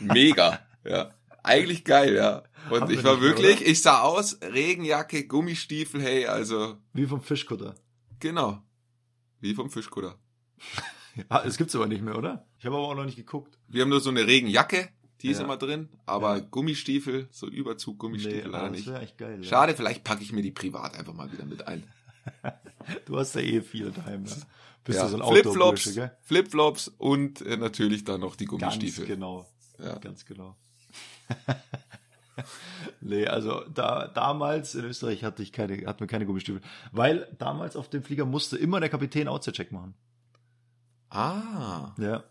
Mega, ja. Eigentlich geil, ja. Und Haben ich war wirklich, oder? ich sah aus, Regenjacke, Gummistiefel, hey, also, Wie vom Fischkutter. genau. Wie vom Fischkutter. Ah, es gibt's aber nicht mehr, oder? Ich habe aber auch noch nicht geguckt. Wir haben nur so eine Regenjacke die ist Ja. immer drin, aber Ja. Gummistiefel, so Überzug Gummistiefel leider das nicht. wäre echt geil. Ja. Schade, vielleicht packe ich mir die privat einfach mal wieder mit ein. *laughs* Du hast ja eh viel daheim. Ja. Bist Ja, du so ein Flipflops, gell? Flipflops und äh, natürlich dann noch die Ganz Gummistiefel. genau. Ja. Ganz genau. *laughs* nee, also da damals in Österreich hatte ich keine, hatten wir keine Gummistiefel. Weil damals auf dem Flieger musste immer der Kapitän Outside-Check machen. Ah, Ja.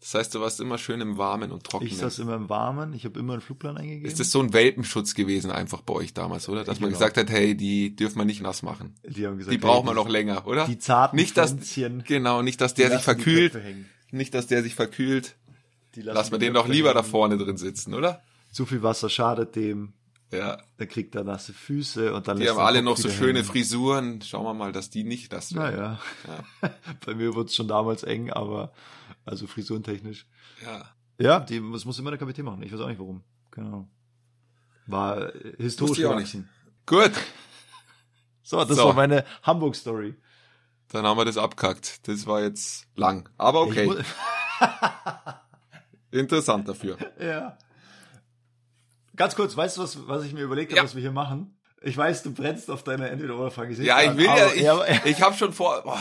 das heißt, du warst immer schön im Warmen und Trockenen. Ich saß immer im Warmen, ich habe immer einen Flugplan eingegeben. Ist das so ein Welpenschutz gewesen einfach bei euch damals, oder? Dass man Genau. gesagt hat, hey, die dürfen wir nicht nass machen. die haben gesagt, Die brauchen wir noch länger, oder? Die zarten nicht, dass, Pflänzchen, genau, nicht, dass der sich lassen verkühlt. Nicht, dass der sich verkühlt. Die Lass mal die den doch lieber da hängen. vorne drin sitzen, oder? Zu viel Wasser schadet dem. Ja. Dann kriegt er nasse Füße und dann Die haben der alle noch so schöne hängen. Frisuren. Schauen wir mal, dass die nicht das werden. Naja. Ja. *laughs* Bei mir wurde es schon damals eng, aber also frisurentechnisch. Ja. Ja, die, das muss immer der Kapitän machen. Ich weiß auch nicht warum. Ahnung. War äh, historisch auch nicht. Gut, *laughs* So, das So. war meine Hamburg-Story. dann haben wir das abkackt. Das war jetzt lang. Aber okay, *laughs* interessant dafür. ja. Ganz kurz, weißt du, was, was ich mir überlegt habe, Ja. was wir hier machen? Ich weiß, du brennst auf deine Entweder-Oder-Frage. Ja, ich will ja, aber- ich, ich habe schon vor. Boah.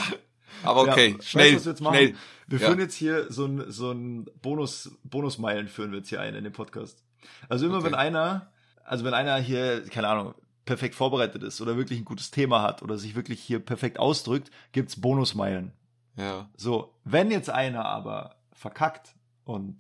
Aber okay, Ja, schnell, weißt du, was wir jetzt machen? schnell. Wir Ja. führen jetzt hier so ein, so ein Bonus, Bonusmeilen führen wir jetzt hier ein in den Podcast. Also immer Okay. wenn einer, also wenn einer hier, keine Ahnung, perfekt vorbereitet ist oder wirklich ein gutes Thema hat oder sich wirklich hier perfekt ausdrückt, gibt's Bonusmeilen. Ja, So, wenn jetzt einer aber verkackt und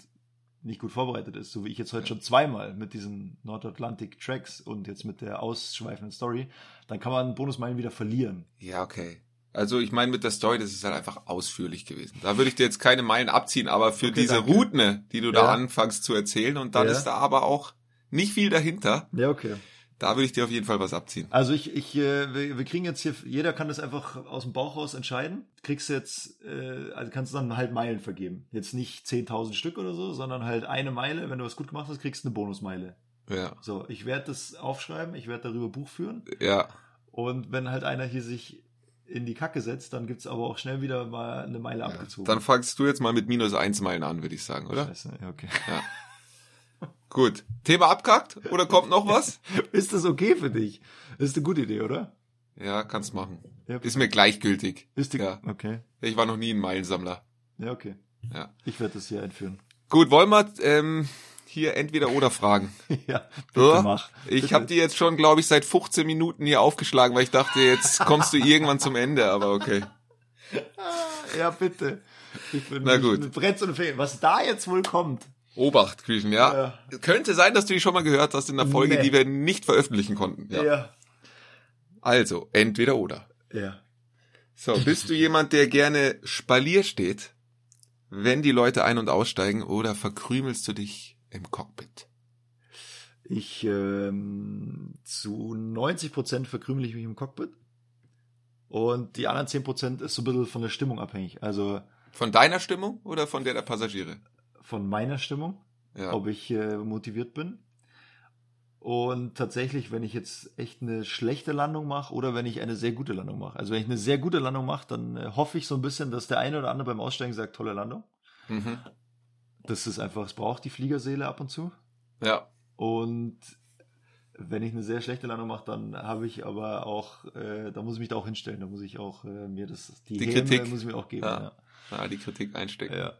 nicht gut vorbereitet ist, so wie ich jetzt heute schon zweimal mit diesen Nordatlantic Tracks und jetzt mit der ausschweifenden Story, dann kann man Bonusmeilen wieder verlieren. ja, okay. Also ich meine mit der Story, das ist halt einfach ausführlich gewesen. Da würde ich dir jetzt keine Meilen abziehen, aber für Okay, diese danke. Routen, die du Ja. da anfängst zu erzählen und dann Ja. ist da aber auch nicht viel dahinter, Ja, okay. Da würde ich dir auf jeden Fall was abziehen. Also ich, ich, äh, wir, wir kriegen jetzt hier, jeder kann das einfach aus dem Bauch raus entscheiden. Kriegst jetzt, äh, also kannst du dann halt Meilen vergeben. Jetzt nicht 10.000 Stück oder so, sondern halt eine Meile. Wenn du was gut gemacht hast, kriegst du eine Bonusmeile. Ja, So, ich werde das aufschreiben, ich werde darüber Buch führen. ja, Und wenn halt einer hier sich in die Kacke setzt, dann gibt's aber auch schnell wieder mal eine Meile ja. abgezogen. Dann fangst du jetzt mal mit minus eins Meilen an, würde ich sagen, oder? Scheiße, ja, okay. *laughs* Gut. Thema abkackt oder kommt noch was? *laughs* Ist das okay für dich? Das ist eine gute Idee, oder? Ja, kannst machen. Ja, Ist mir gleichgültig. ist die, Ja. Okay. Ich war noch nie ein Meilensammler. Ja, okay. Ja. Ich werde das hier einführen. Gut, wollen wir ähm, hier entweder oder fragen? *laughs* ja, bitte mach. Ich habe die jetzt schon, glaube ich, seit 15 Minuten hier aufgeschlagen, weil ich dachte, jetzt *laughs* kommst du irgendwann zum Ende, aber okay. Ja, bitte. Ich bin Na gut. bin Bretz und Fee. Was da jetzt wohl kommt. Obacht, Küchen, ja. Könnte sein, dass du die schon mal gehört hast in der Folge, Nee. die wir nicht veröffentlichen konnten. Ja. Ja. Also, entweder oder. Ja. So, bist du jemand, der gerne Spalier steht, wenn die Leute ein- und aussteigen, oder verkrümelst du dich im Cockpit? Ich ähm, zu 90 Prozent verkrümel ich mich im Cockpit. Und die anderen 10 Prozent ist so ein bisschen von der Stimmung abhängig. Also Von deiner Stimmung oder von der der Passagiere? Von meiner Stimmung, Ja. ob ich äh, motiviert bin. Und tatsächlich, wenn ich jetzt echt eine schlechte Landung mache oder wenn ich eine sehr gute Landung mache. Also wenn ich eine sehr gute Landung mache, dann äh, hoffe ich so ein bisschen, dass der eine oder andere beim Aussteigen sagt, tolle Landung. Mhm. Das ist einfach, es braucht die Fliegerseele ab und zu. Ja. Und wenn ich eine sehr schlechte Landung mache, dann habe ich aber auch, äh, da muss ich mich da auch hinstellen, da muss ich auch äh, mir das, die, Die Häme Kritik. muss ich mir auch geben. Ja. Ja. ja, die Kritik einstecken. Ja.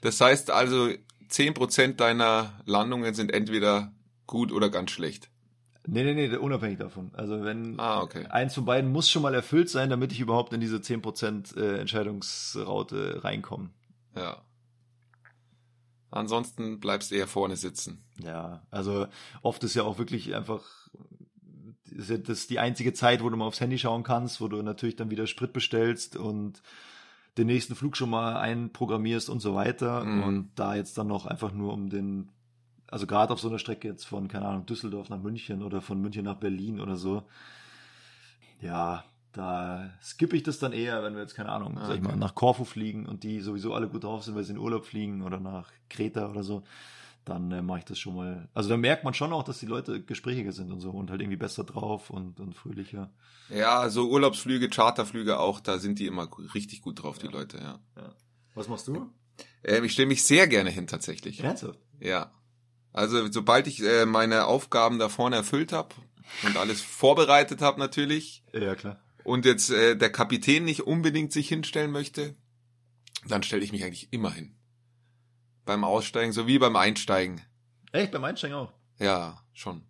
Das heißt also, 10% deiner Landungen sind entweder gut oder ganz schlecht. Nee, nee, nee, unabhängig davon. Also wenn Ah, okay. eins von beiden muss schon mal erfüllt sein, damit ich überhaupt in diese 10% äh, Entscheidungsraute reinkomme. Ja. Ansonsten bleibst du eher vorne sitzen. Ja, also oft ist ja auch wirklich einfach ist das die einzige Zeit, wo du mal aufs Handy schauen kannst, wo du natürlich dann wieder Sprit bestellst und den nächsten Flug schon mal einprogrammierst und so weiter. Mhm. Und da jetzt dann noch einfach nur um den, also gerade auf so einer Strecke jetzt von, keine Ahnung, Düsseldorf nach München oder von München nach Berlin oder so, ja, da skippe ich das dann eher, wenn wir jetzt, keine Ahnung, sag ich Okay. mal, nach Korfu fliegen und die sowieso alle gut drauf sind, weil sie in Urlaub fliegen oder nach Kreta oder so, dann äh, mache ich das schon mal. Also da merkt man schon auch, dass die Leute gesprächiger sind und so und halt irgendwie besser drauf und, und fröhlicher. Ja, so Urlaubsflüge, Charterflüge auch, da sind die immer richtig gut drauf, die Leute, ja. Was machst du? Ähm, ich stelle mich sehr gerne hin tatsächlich. Ernsthaft? Ja. Also sobald ich äh, meine Aufgaben da vorne erfüllt habe und alles vorbereitet habe natürlich Ja, klar. und jetzt äh, der Kapitän nicht unbedingt sich hinstellen möchte, dann stelle ich mich eigentlich immer hin. Beim Aussteigen sowie beim Einsteigen. Echt, beim Einsteigen auch. Ja, schon.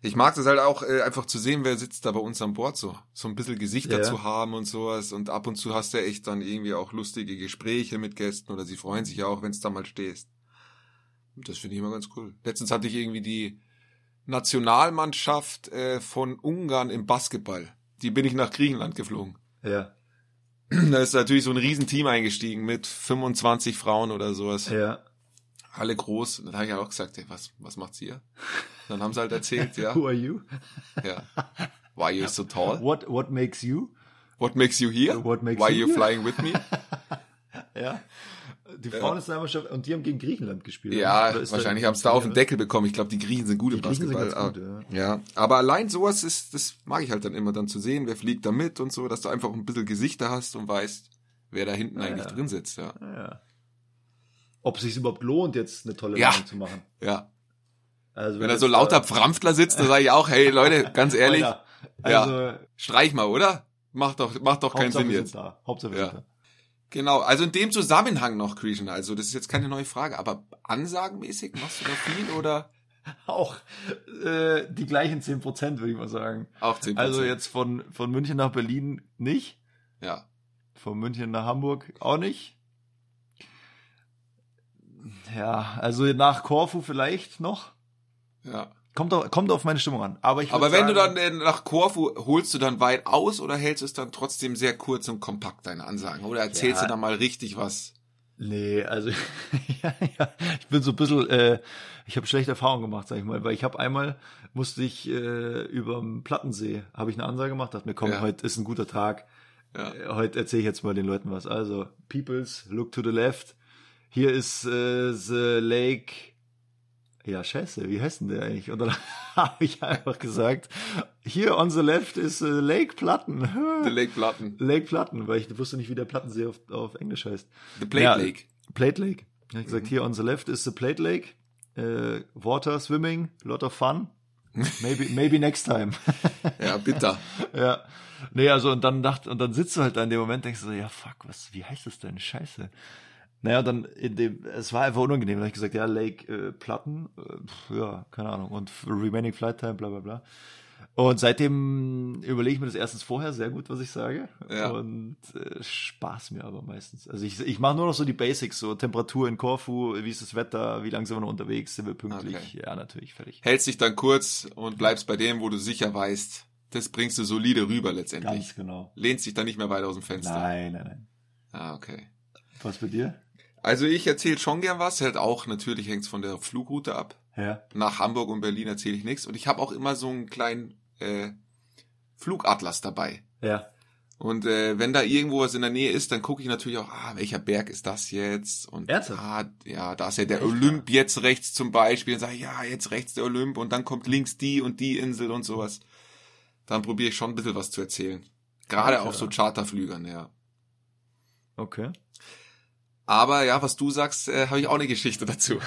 Ich mag das halt auch äh, einfach zu sehen, wer sitzt da bei uns an Bord so. So ein bisschen Gesichter Ja. zu haben und sowas. Und ab und zu hast du ja echt dann irgendwie auch lustige Gespräche mit Gästen oder sie freuen sich ja auch, wenn es da mal stehst. Das finde ich immer ganz cool. Letztens hatte ich irgendwie die Nationalmannschaft äh, von Ungarn im Basketball. Die bin ich nach Griechenland geflogen. Ja. Da ist natürlich so ein Riesenteam eingestiegen mit 25 Frauen oder sowas. Ja. Alle groß. Und dann habe ich auch gesagt, ey, was, was macht's hier? Dann haben sie halt erzählt, *laughs* ja. Who are you? Ja. Why you so tall? What, what makes you? What makes you here? What makes Why you you here? flying with me? *laughs* Ja. Die Frauennationalmannschaft, und die haben gegen Griechenland gespielt. Ja, ist wahrscheinlich ein haben sie da auf den? Deckel bekommen. Ich glaube, die Griechen sind gut im Basketball. gut, Ah, ja, aber allein sowas ist, das mag ich halt dann immer dann zu sehen, wer fliegt da mit und so, dass du einfach ein bisschen Gesichter hast und weißt, wer da hinten Ja, eigentlich ja. drin sitzt. Ja. Ja. Ob es sich überhaupt lohnt, jetzt eine tolle Ja. Landung zu machen. ja. Also Wenn da so lauter Pframpfler sitzt, dann *laughs* sage ich auch, hey Leute, ganz ehrlich, Ja. Also, streich mal, oder? Macht doch, macht doch keinen Sinn jetzt. da. Hauptsache Ja. da. Genau, also in dem Zusammenhang noch, Christian, also das ist jetzt keine neue Frage, aber ansagenmäßig machst du da viel oder *laughs* Auch äh, die gleichen 10%, würde ich mal sagen. auch 10%? Also jetzt von, von München nach Berlin nicht. Ja, Von München nach Hamburg auch nicht. Ja, also nach Korfu vielleicht noch. ja. Kommt auf, kommt auf meine Stimmung an. Aber ich Aber wenn du sagen, dann äh, nach Korfu, holst du dann weit aus oder hältst du es dann trotzdem sehr kurz und kompakt, deine Ansagen? Oder erzählst Ja. du dann mal richtig was? Nee, also *laughs* ja, ja, ich bin so ein bisschen, äh, ich habe schlechte Erfahrungen gemacht, sag ich mal, weil ich habe einmal, musste ich äh, überm Plattensee, habe ich eine Ansage gemacht, dachte mir, komm, Ja. heute ist ein guter Tag, Ja. Äh, heute erzähle ich jetzt mal den Leuten was. Also, Peoples, look to the left, hier ist äh, the lake, ja scheiße, wie heißt denn der eigentlich? Und dann *laughs* habe ich einfach gesagt, hier on the left ist äh, Lake Platten. The Lake Platten. Lake Platten, weil ich wusste nicht, wie der Plattensee auf, auf Englisch heißt. The Plate Ja. Lake. Plate Lake. Ich hab Mhm. gesagt, hier on the left is the Plate Lake. Äh, water, swimming, lot of fun. Maybe, maybe next time. *laughs* Ja, bitter. ja. Nee, also und dann dacht, und dann sitzt du halt da in dem Moment, denkst du so, ja fuck, was, wie heißt das denn? Scheiße. Naja, und dann in dem, es war einfach unangenehm. Dann hab ich gesagt, ja, Lake äh, Platten, äh, pf, ja, keine Ahnung. Und remaining flight time, bla bla bla. Und seitdem überlege ich mir das erstens vorher sehr gut, was ich sage. Ja. Und äh, Spaß mir aber meistens. Also ich, ich mache nur noch so die Basics, so Temperatur in Korfu, wie ist das Wetter, wie lang sind wir noch unterwegs, sind wir pünktlich? Okay. Ja, natürlich, fertig. Hältst dich dann kurz und bleibst bei dem, wo du sicher weißt, das bringst du solide rüber letztendlich. Ganz genau. Lehnst dich dann nicht mehr weiter aus dem Fenster. Nein, nein, nein. Ah, okay. Was bei dir? Also ich erzähle schon gern was, halt auch, natürlich hängt's von der Flugroute ab. Ja. Nach Hamburg und Berlin erzähle ich nichts. Und ich habe auch immer so einen kleinen äh, Flugatlas dabei. Ja. Und äh, wenn da irgendwo was in der Nähe ist, dann gucke ich natürlich auch, ah, welcher Berg ist das jetzt? Und Ernsthaft? ah, ja, da ist ja der Echt? Olymp jetzt rechts zum Beispiel. Dann sage ich, ja, jetzt rechts der Olymp und dann kommt links die und die Insel und sowas. Dann probiere ich schon ein bisschen was zu erzählen. Gerade Alter. auf so Charterflügern, ja. Okay. Aber ja, was du sagst, äh, habe ich auch eine Geschichte dazu.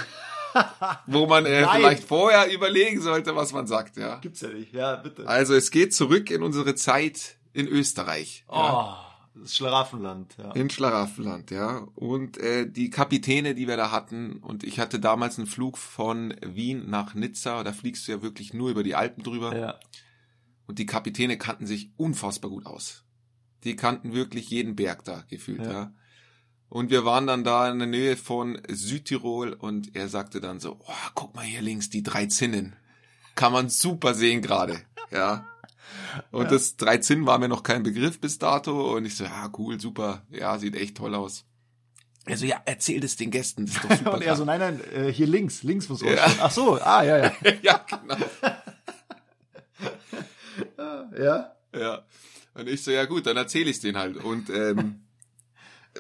*laughs* Wo man äh, vielleicht vorher überlegen sollte, was man sagt, ja. Gibt's ja nicht. Ja, bitte. Also es geht zurück in unsere Zeit in Österreich. Ja. Oh, das Schlaraffenland, ja. In Schlaraffenland, ja. Und äh, die Kapitäne, die wir da hatten, und ich hatte damals einen Flug von Wien nach Nizza, da fliegst du ja wirklich nur über die Alpen drüber. Ja. Und die Kapitäne kannten sich unfassbar gut aus. Die kannten wirklich jeden Berg da gefühlt, ja. Ja. Und wir waren dann da in der Nähe von Südtirol und er sagte dann so, oh, guck mal hier links, die drei Zinnen. Kann man super sehen gerade, ja. Und Ja. das drei Zinnen war mir noch kein Begriff bis dato und ich so, ja, cool, super, ja, sieht echt toll aus. Er so, ja, erzähl das den Gästen, das ist doch *laughs* super. Und er so, nein, nein, äh, hier links, links muss Ja. Ach so, ah, ja, ja. *laughs* ja, genau. *laughs* Ja. Ja. Und ich so, ja gut, dann erzähle ich den halt. Und ähm,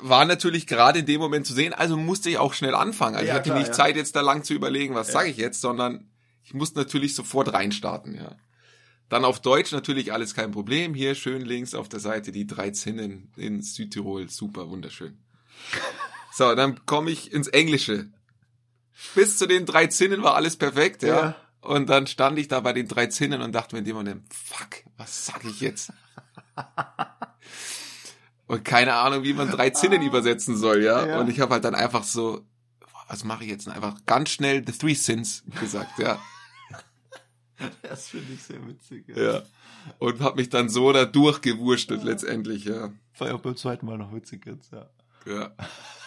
war natürlich gerade in dem Moment zu sehen, also musste ich auch schnell anfangen. Also Ja, ich hatte klar, nicht ja. Zeit, jetzt da lang zu überlegen, was Ja. sage ich jetzt, sondern ich musste natürlich sofort reinstarten, ja. Dann auf Deutsch natürlich alles kein Problem. Hier schön links auf der Seite die drei Zinnen in Südtirol. Super, wunderschön. *laughs* So, dann komme ich ins Englische. Bis zu den drei Zinnen war alles perfekt, ja. Ja. Und dann stand ich da bei den drei Zinnen und dachte mir in dem Moment, fuck, was sag ich jetzt? *laughs* und keine Ahnung, wie man drei Zinnen übersetzen soll, ja. Ja. Und ich habe halt dann einfach so, was mache ich jetzt? Einfach ganz schnell The Three Sins gesagt, ja. *laughs* Das finde ich sehr witzig. ja. Und habe mich dann so da durchgewurschtelt letztendlich, ja. War ja auch beim zweiten Mal noch witzig jetzt, ja. ja.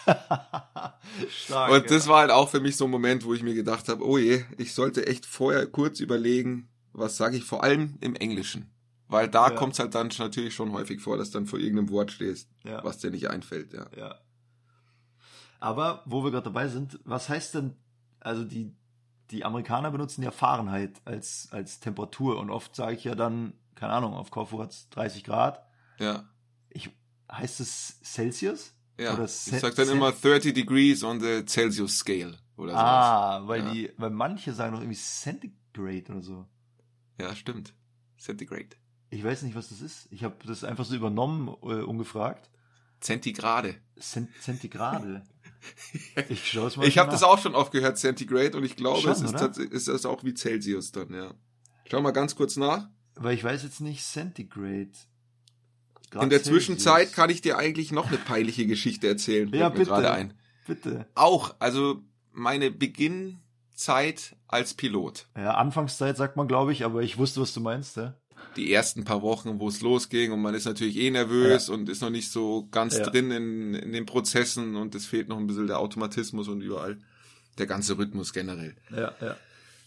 *laughs* Stark. Und das war halt auch für mich so ein Moment, wo ich mir gedacht habe, oh je, ich sollte echt vorher kurz überlegen, was sage ich vor allem im Englischen. Weil da Ja. kommt's halt dann natürlich schon häufig vor, dass dann vor irgendeinem Wort stehst, Ja. was dir nicht einfällt, ja. Ja. Aber wo wir gerade dabei sind, was heißt denn, also die, die Amerikaner benutzen ja Fahrenheit als, als Temperatur und oft sage ich ja dann, keine Ahnung, auf Korfu hat's 30 Grad. Ja. Ich, heißt es Celsius? Ja. Oder ich Ce- sag dann immer 30 degrees on the Celsius Scale oder sowas. Ah, weil Ja. die, weil manche sagen noch irgendwie Centigrade oder so. Ja, stimmt. Centigrade. Ich weiß nicht, was das ist. Ich habe das einfach so übernommen, äh, ungefragt. Zentigrade. Cent Zentigrade. *laughs* Ich schaue es mal. Ich habe nach. das auch schon oft gehört, Centigrade, und ich glaube, Schon, es ist, oder? tats- ist das auch wie Celsius dann, ja. Schau mal ganz kurz nach. Weil ich weiß jetzt nicht Centigrade. Grad In der Celsius. Zwischenzeit kann ich dir eigentlich noch eine peinliche Geschichte erzählen. Ja, bitte. gerade ein. Bitte. Auch, also meine Beginnzeit als Pilot. Ja, Anfangszeit sagt man, glaube ich, aber ich wusste, was du meinst, ja. Die ersten paar Wochen, wo es losging und man ist natürlich eh nervös und ist noch nicht so ganz Ja. drin in, in den Prozessen und es fehlt noch ein bisschen der Automatismus und überall der ganze Rhythmus generell. Ja, ja.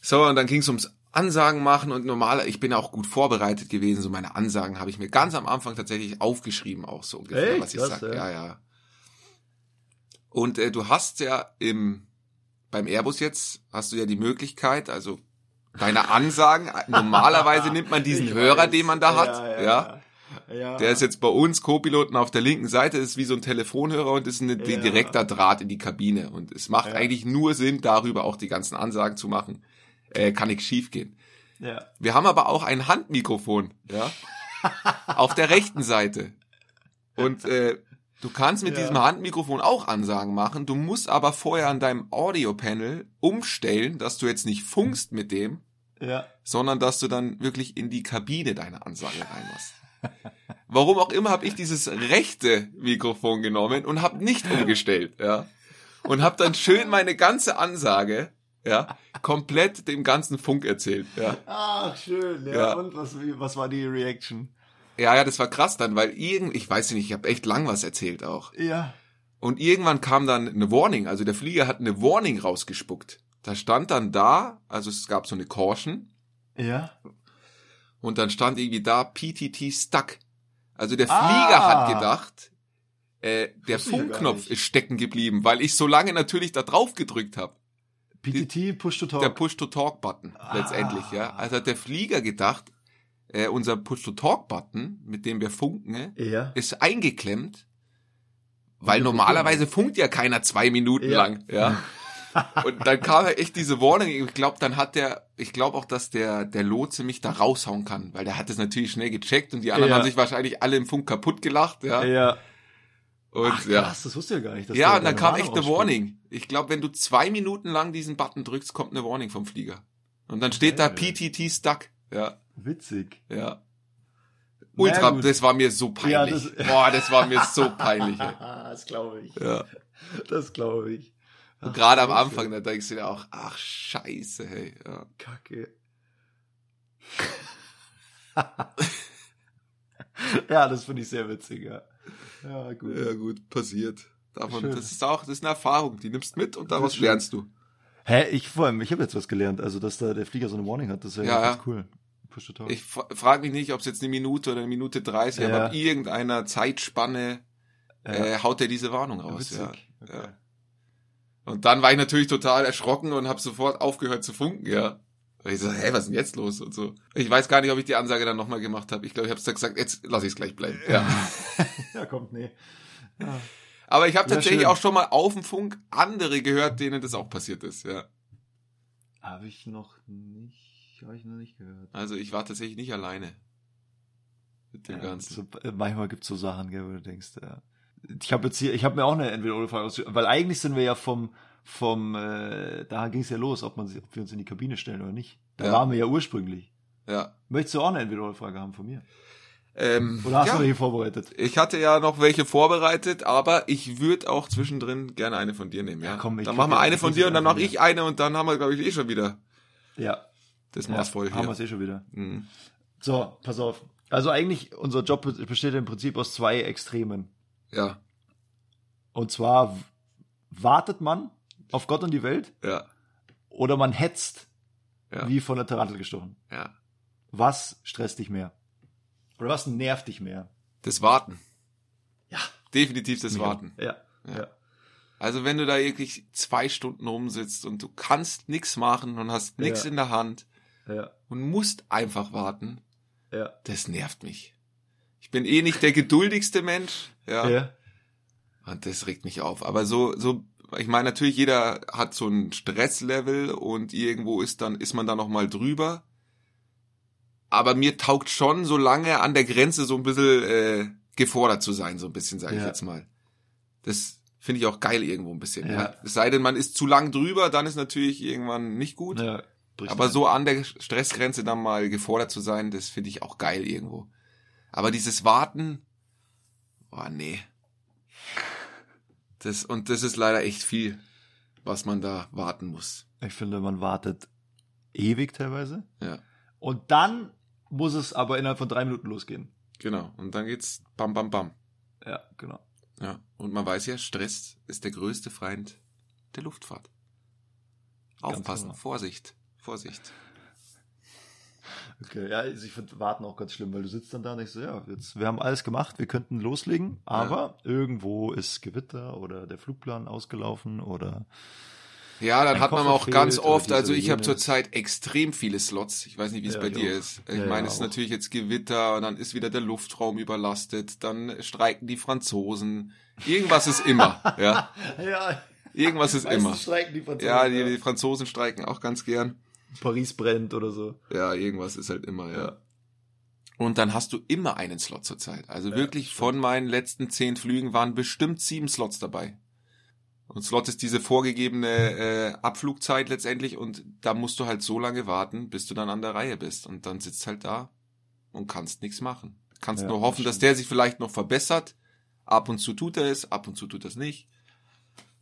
So, und dann ging es ums Ansagen machen und normal, ich bin auch gut vorbereitet gewesen. So meine Ansagen habe ich mir ganz am Anfang tatsächlich aufgeschrieben, auch so ungefähr, Echt? was ich Krass, sag. ja. Ja, ja. Und äh, du hast ja im beim Airbus jetzt hast du ja die Möglichkeit, also deine Ansagen. Normalerweise nimmt man diesen *laughs* Ich Hörer, weiß. den man da hat. Ja, Ja, ja. ja. Der ist jetzt bei uns Co-Piloten auf der linken Seite, ist wie so ein Telefonhörer und ist ein direkter Draht in die Kabine. Und es macht eigentlich nur Sinn, darüber auch die ganzen Ansagen zu machen. Äh, kann nichts schief gehen. Ja. Wir haben aber auch ein Handmikrofon, ja, *laughs* auf der rechten Seite. Und äh, du kannst mit Ja. diesem Handmikrofon auch Ansagen machen. Du musst aber vorher an deinem Audio-Panel umstellen, dass du jetzt nicht funkst mit dem, Ja. sondern dass du dann wirklich in die Kabine deine Ansage reinmachst. Warum auch immer habe ich dieses rechte Mikrofon genommen und habe nicht umgestellt, ja. Und habe dann schön meine ganze Ansage, ja, komplett dem ganzen Funk erzählt, ja. Ach, schön, ja. Ja. Und was, was war die Reaction? Ja, ja, das war krass dann, weil irgend, ich weiß nicht, ich habe echt lang was erzählt auch. Ja. Und irgendwann kam dann eine Warning, also der Flieger hat eine Warning rausgespuckt. Da stand dann da, also es gab so eine Caution Ja. und dann stand irgendwie da PTT stuck. Also der Ah. Flieger hat gedacht, äh, der Funkknopf ist stecken geblieben, weil ich so lange natürlich da drauf gedrückt habe. PTT, Push to Talk. Der Push-to-Talk-Button Ah. letztendlich, ja. Also hat der Flieger gedacht, äh, unser Push-to-Talk-Button, mit dem wir funken, ja. ist eingeklemmt, weil normalerweise funkt ja keiner zwei Minuten Ja. lang, ja. *laughs* Und dann kam halt echt diese Warning. Ich glaube, dann hat der, ich glaube auch, dass der, der Lotse mich da raushauen kann, weil der hat es natürlich schnell gecheckt und die anderen Ja. haben sich wahrscheinlich alle im Funk kaputt gelacht, ja. Ja. Und Ach, ja. krass, das wusste ich ja gar nicht. Ja, und dann kam echt eine. Warning. Ich glaube, wenn du zwei Minuten lang diesen Button drückst, kommt eine Warning vom Flieger. Und dann steht da Okay. PTT stuck. Ja, Witzig. ja. Ultra, das war mir so Ja, peinlich. das- Boah, das war mir so peinlich. *laughs* das glaube ich. Ja. Das glaube ich. Und Ach, gerade am. Anfang, da denkst du dir auch, ach scheiße, hey. Ja. Kacke. *laughs* ja, das finde ich sehr witzig, ja. Ja, gut. ja gut, passiert. Davon, Schön. das ist auch, das ist eine Erfahrung, die nimmst mit und daraus lernst du. Hä, ich vor allem, ich habe jetzt was gelernt, also dass da der Flieger so eine Warning hat, das ist ja, Ja, ganz ja. cool. Push to talk. Ich frage mich nicht, ob es jetzt eine Minute oder eine Minute 30, Ja. aber ab irgendeiner Zeitspanne äh, haut er diese Warnung raus. Witzig. Ja. Okay. Ja. Und dann war ich natürlich total erschrocken und habe sofort aufgehört zu funken, ja. Und ich so, hä, was ist denn jetzt los und so. Ich weiß gar nicht, ob ich die Ansage dann nochmal gemacht habe. Ich glaube, ich habe dann gesagt, jetzt lass ich es gleich bleiben. Ja. *laughs* ja, kommt, nee. Ja. Aber ich habe Ja, tatsächlich schön. auch schon mal auf dem Funk andere gehört, denen das auch passiert ist, ja. Habe ich noch nicht, habe ich noch nicht gehört. Also ich war tatsächlich nicht alleine mit dem Ja, Ganzen. So, äh, manchmal gibt's so Sachen, gell, wo du denkst, ja. Ich habe jetzt hier, ich habe mir auch eine Entweder-Oder-Frage weil eigentlich sind wir ja vom, vom, äh, da ging es ja los, ob, man, ob wir uns in die Kabine stellen oder nicht. Da Ja. waren wir ja ursprünglich. Ja. Möchtest du auch eine Entweder-Oder-Frage haben von mir? Ähm, Oder hast ja. du welche vorbereitet? Ich hatte ja noch welche vorbereitet, aber ich würde auch zwischendrin gerne eine von dir nehmen. Ja, Ja, komm, ich dann machen wir eine von dir und dann mache ich eine und dann haben wir, glaube ich, eh schon wieder Ja. das ja Maß voll Haben wir hier. es eh schon wieder. Mhm. So, pass auf. Also eigentlich, unser Job besteht im Prinzip aus zwei Extremen. Ja, Und zwar wartet man auf Gott und die Welt ja, oder man hetzt Ja. wie von der Tarantel gestochen. ja. Was stresst dich mehr? Oder was nervt dich mehr? Das Warten. Ja. Definitiv das Mich Warten. Ja. Ja. ja. Also wenn du da wirklich zwei Stunden rumsitzt und du kannst nichts machen und hast nichts Ja. in der Hand Ja. und musst einfach warten, Ja. das nervt mich. Ich bin eh nicht der geduldigste Mensch, ja. Ja. Und das regt mich auf. Aber so, so, ich meine, natürlich jeder hat so ein Stresslevel und irgendwo ist dann, ist man da noch mal drüber. Aber mir taugt schon so lange an der Grenze so ein bisschen äh, gefordert zu sein, so ein bisschen, sage ich Ja. jetzt mal. Das finde ich auch geil irgendwo ein bisschen. Ja. Ja. Es sei denn, man ist zu lang drüber, dann ist natürlich irgendwann nicht gut. ja. Aber so an der Stressgrenze dann mal gefordert zu sein, das finde ich auch geil irgendwo. Aber dieses Warten, oh nee. Das, und das ist leider echt viel, was man da warten muss. Ich finde, man wartet ewig teilweise. Ja, Und dann muss es aber innerhalb von drei Minuten losgehen. genau. Und dann geht's bam, bam, bam. Ja, genau. Ja. Und man weiß ja, Stress ist der größte Feind der Luftfahrt. Ganz Aufpassen, genau. Vorsicht, Vorsicht. Okay, ja, also ich finde Warten auch ganz schlimm, weil du sitzt dann da und denkst so, ja, jetzt, wir haben alles gemacht, wir könnten loslegen, aber irgendwo ist Gewitter oder der Flugplan ausgelaufen oder Ja, dann hat man auch ganz oft, also ich habe zurzeit extrem viele Slots. Ich weiß nicht, wie es Ja, bei dir auch. ist. Ich Ja, meine, ja, es ist natürlich jetzt Gewitter, dann ist wieder der Luftraum überlastet, dann streiken die Franzosen. Irgendwas ist immer, *laughs* ja. ja, Irgendwas ist immer. streiken die Franzosen. Ja, die, die Franzosen streiken auch ganz gern. Paris brennt oder so. Ja, irgendwas ist halt immer, ja. Ja. Und dann hast du immer einen Slot zurzeit. Also Ja, wirklich von meinen letzten zehn Flügen waren bestimmt sieben Slots dabei. Und Slot ist diese vorgegebene äh, Abflugzeit letztendlich und da musst du halt so lange warten, bis du dann an der Reihe bist. Und dann sitzt halt da und kannst nichts machen. Kannst Ja, nur das hoffen, dass stimmt. der sich vielleicht noch verbessert. Ab und zu tut er es, ab und zu tut er es nicht.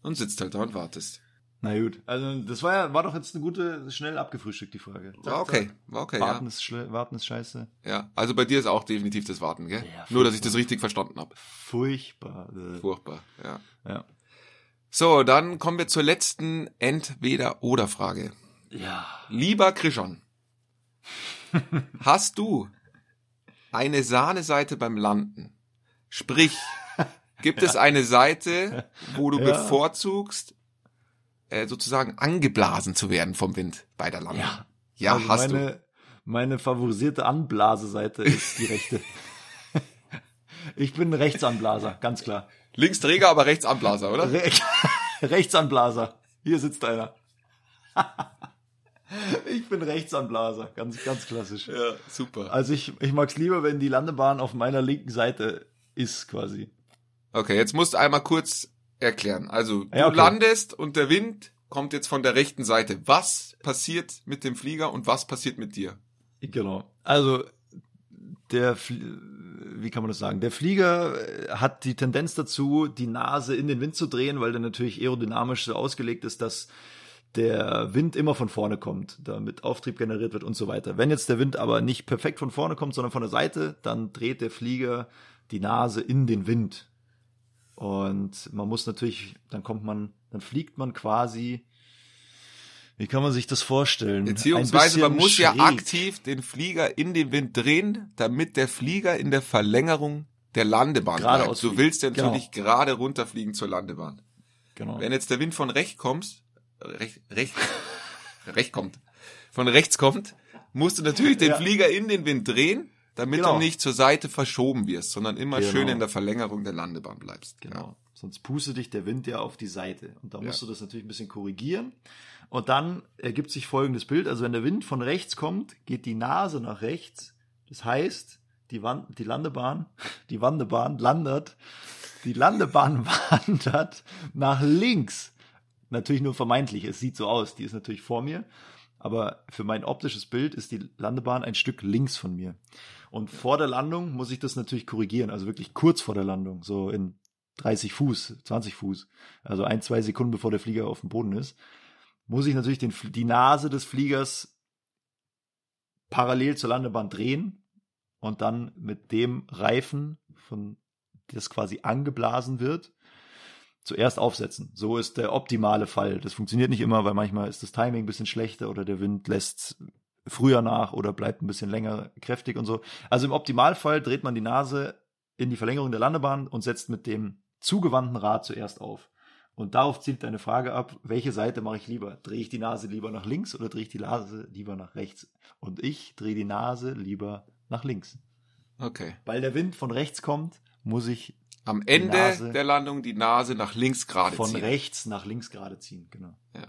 Und sitzt halt da und wartest. Na gut, also das war ja, war doch jetzt eine gute, schnell abgefrühstückt, die Frage. War okay, war okay, Warten, ja. ist Warten ist scheiße. ja. Also bei dir ist auch definitiv das Warten, gell? Ja, Nur, dass ich das richtig verstanden habe. Furchtbar. Furchtbar, ja. Ja. So, dann kommen wir zur letzten Entweder-Oder-Frage. ja. Lieber Krishan, hast du eine Sahneseite beim Landen? Sprich, *laughs* gibt es eine Seite, wo du Ja. bevorzugst, äh, sozusagen angeblasen zu werden vom Wind bei der Landung? Ja. Ja, also hast meine, Meine favorisierte Anblaseseite ist die rechte. *laughs* ich bin Rechtsanblaser, ganz klar. du. Linksträger, aber Rechtsanblaser, oder? Re *laughs* Rechtsanblaser. Hier sitzt einer. *laughs* ich bin Rechtsanblaser, ganz, ganz klassisch. Ja, super. Also ich, ich mag's lieber, wenn die Landebahn auf meiner linken Seite ist, quasi. Okay, jetzt musst du einmal kurz erklären. Also, du Ja, okay. landest und der Wind kommt jetzt von der rechten Seite. Was passiert mit dem Flieger und was passiert mit dir? Genau. Also der, Fl- wie kann man das sagen? Der Flieger äh, hat die Tendenz dazu, die Nase in den Wind zu drehen, weil der natürlich aerodynamisch so ausgelegt ist, dass der Wind immer von vorne kommt, damit Auftrieb generiert wird und so weiter. Wenn jetzt der Wind aber nicht perfekt von vorne kommt, sondern von der Seite, dann dreht der Flieger die Nase in den Wind. Und man muss natürlich, dann kommt man, dann fliegt man quasi, wie kann man sich das vorstellen? Beziehungsweise man muss ja schräg. aktiv den Flieger in den Wind drehen, damit der Flieger in der Verlängerung der Landebahn Geradeaus bleibt. Du willst ja natürlich Genau. gerade runterfliegen zur Landebahn. Genau. Wenn jetzt der Wind von rechts kommt, recht, recht, *laughs* recht kommt, von rechts kommt, musst du natürlich den Ja. Flieger in den Wind drehen, damit Genau. du nicht zur Seite verschoben wirst, sondern immer Genau. schön in der Verlängerung der Landebahn bleibst. Genau. Sonst pustet dich der Wind ja auf die Seite. Und da musst Ja. du das natürlich ein bisschen korrigieren. Und dann ergibt sich folgendes Bild. Also wenn der Wind von rechts kommt, geht die Nase nach rechts. Das heißt, die, Wand, die Landebahn, *laughs* die Wandebahn landet die Landebahn *laughs* wandert nach links. Natürlich nur vermeintlich, es sieht so aus, die ist natürlich vor mir, aber für mein optisches Bild ist die Landebahn ein Stück links von mir. Und vor der Landung muss ich das natürlich korrigieren, also wirklich kurz vor der Landung, so in 30 Fuß, 20 Fuß, also ein, zwei Sekunden bevor der Flieger auf dem Boden ist, muss ich natürlich den, die Nase des Fliegers parallel zur Landebahn drehen und dann mit dem Reifen, von das quasi angeblasen wird, zuerst aufsetzen. So ist der optimale Fall. Das funktioniert nicht immer, weil manchmal ist das Timing ein bisschen schlechter oder der Wind lässt früher nach oder bleibt ein bisschen länger kräftig und so. Also im Optimalfall dreht man die Nase in die Verlängerung der Landebahn und setzt mit dem zugewandten Rad zuerst auf. Und darauf zielt deine Frage ab, welche Seite mache ich lieber? Drehe ich die Nase lieber nach links oder drehe ich die Nase lieber nach rechts? Und ich drehe die Nase lieber nach links. Okay. Weil der Wind von rechts kommt, muss ich Am Ende Nase- der Landung die Nase nach links gerade von ziehen. rechts nach links gerade ziehen, genau. Ja.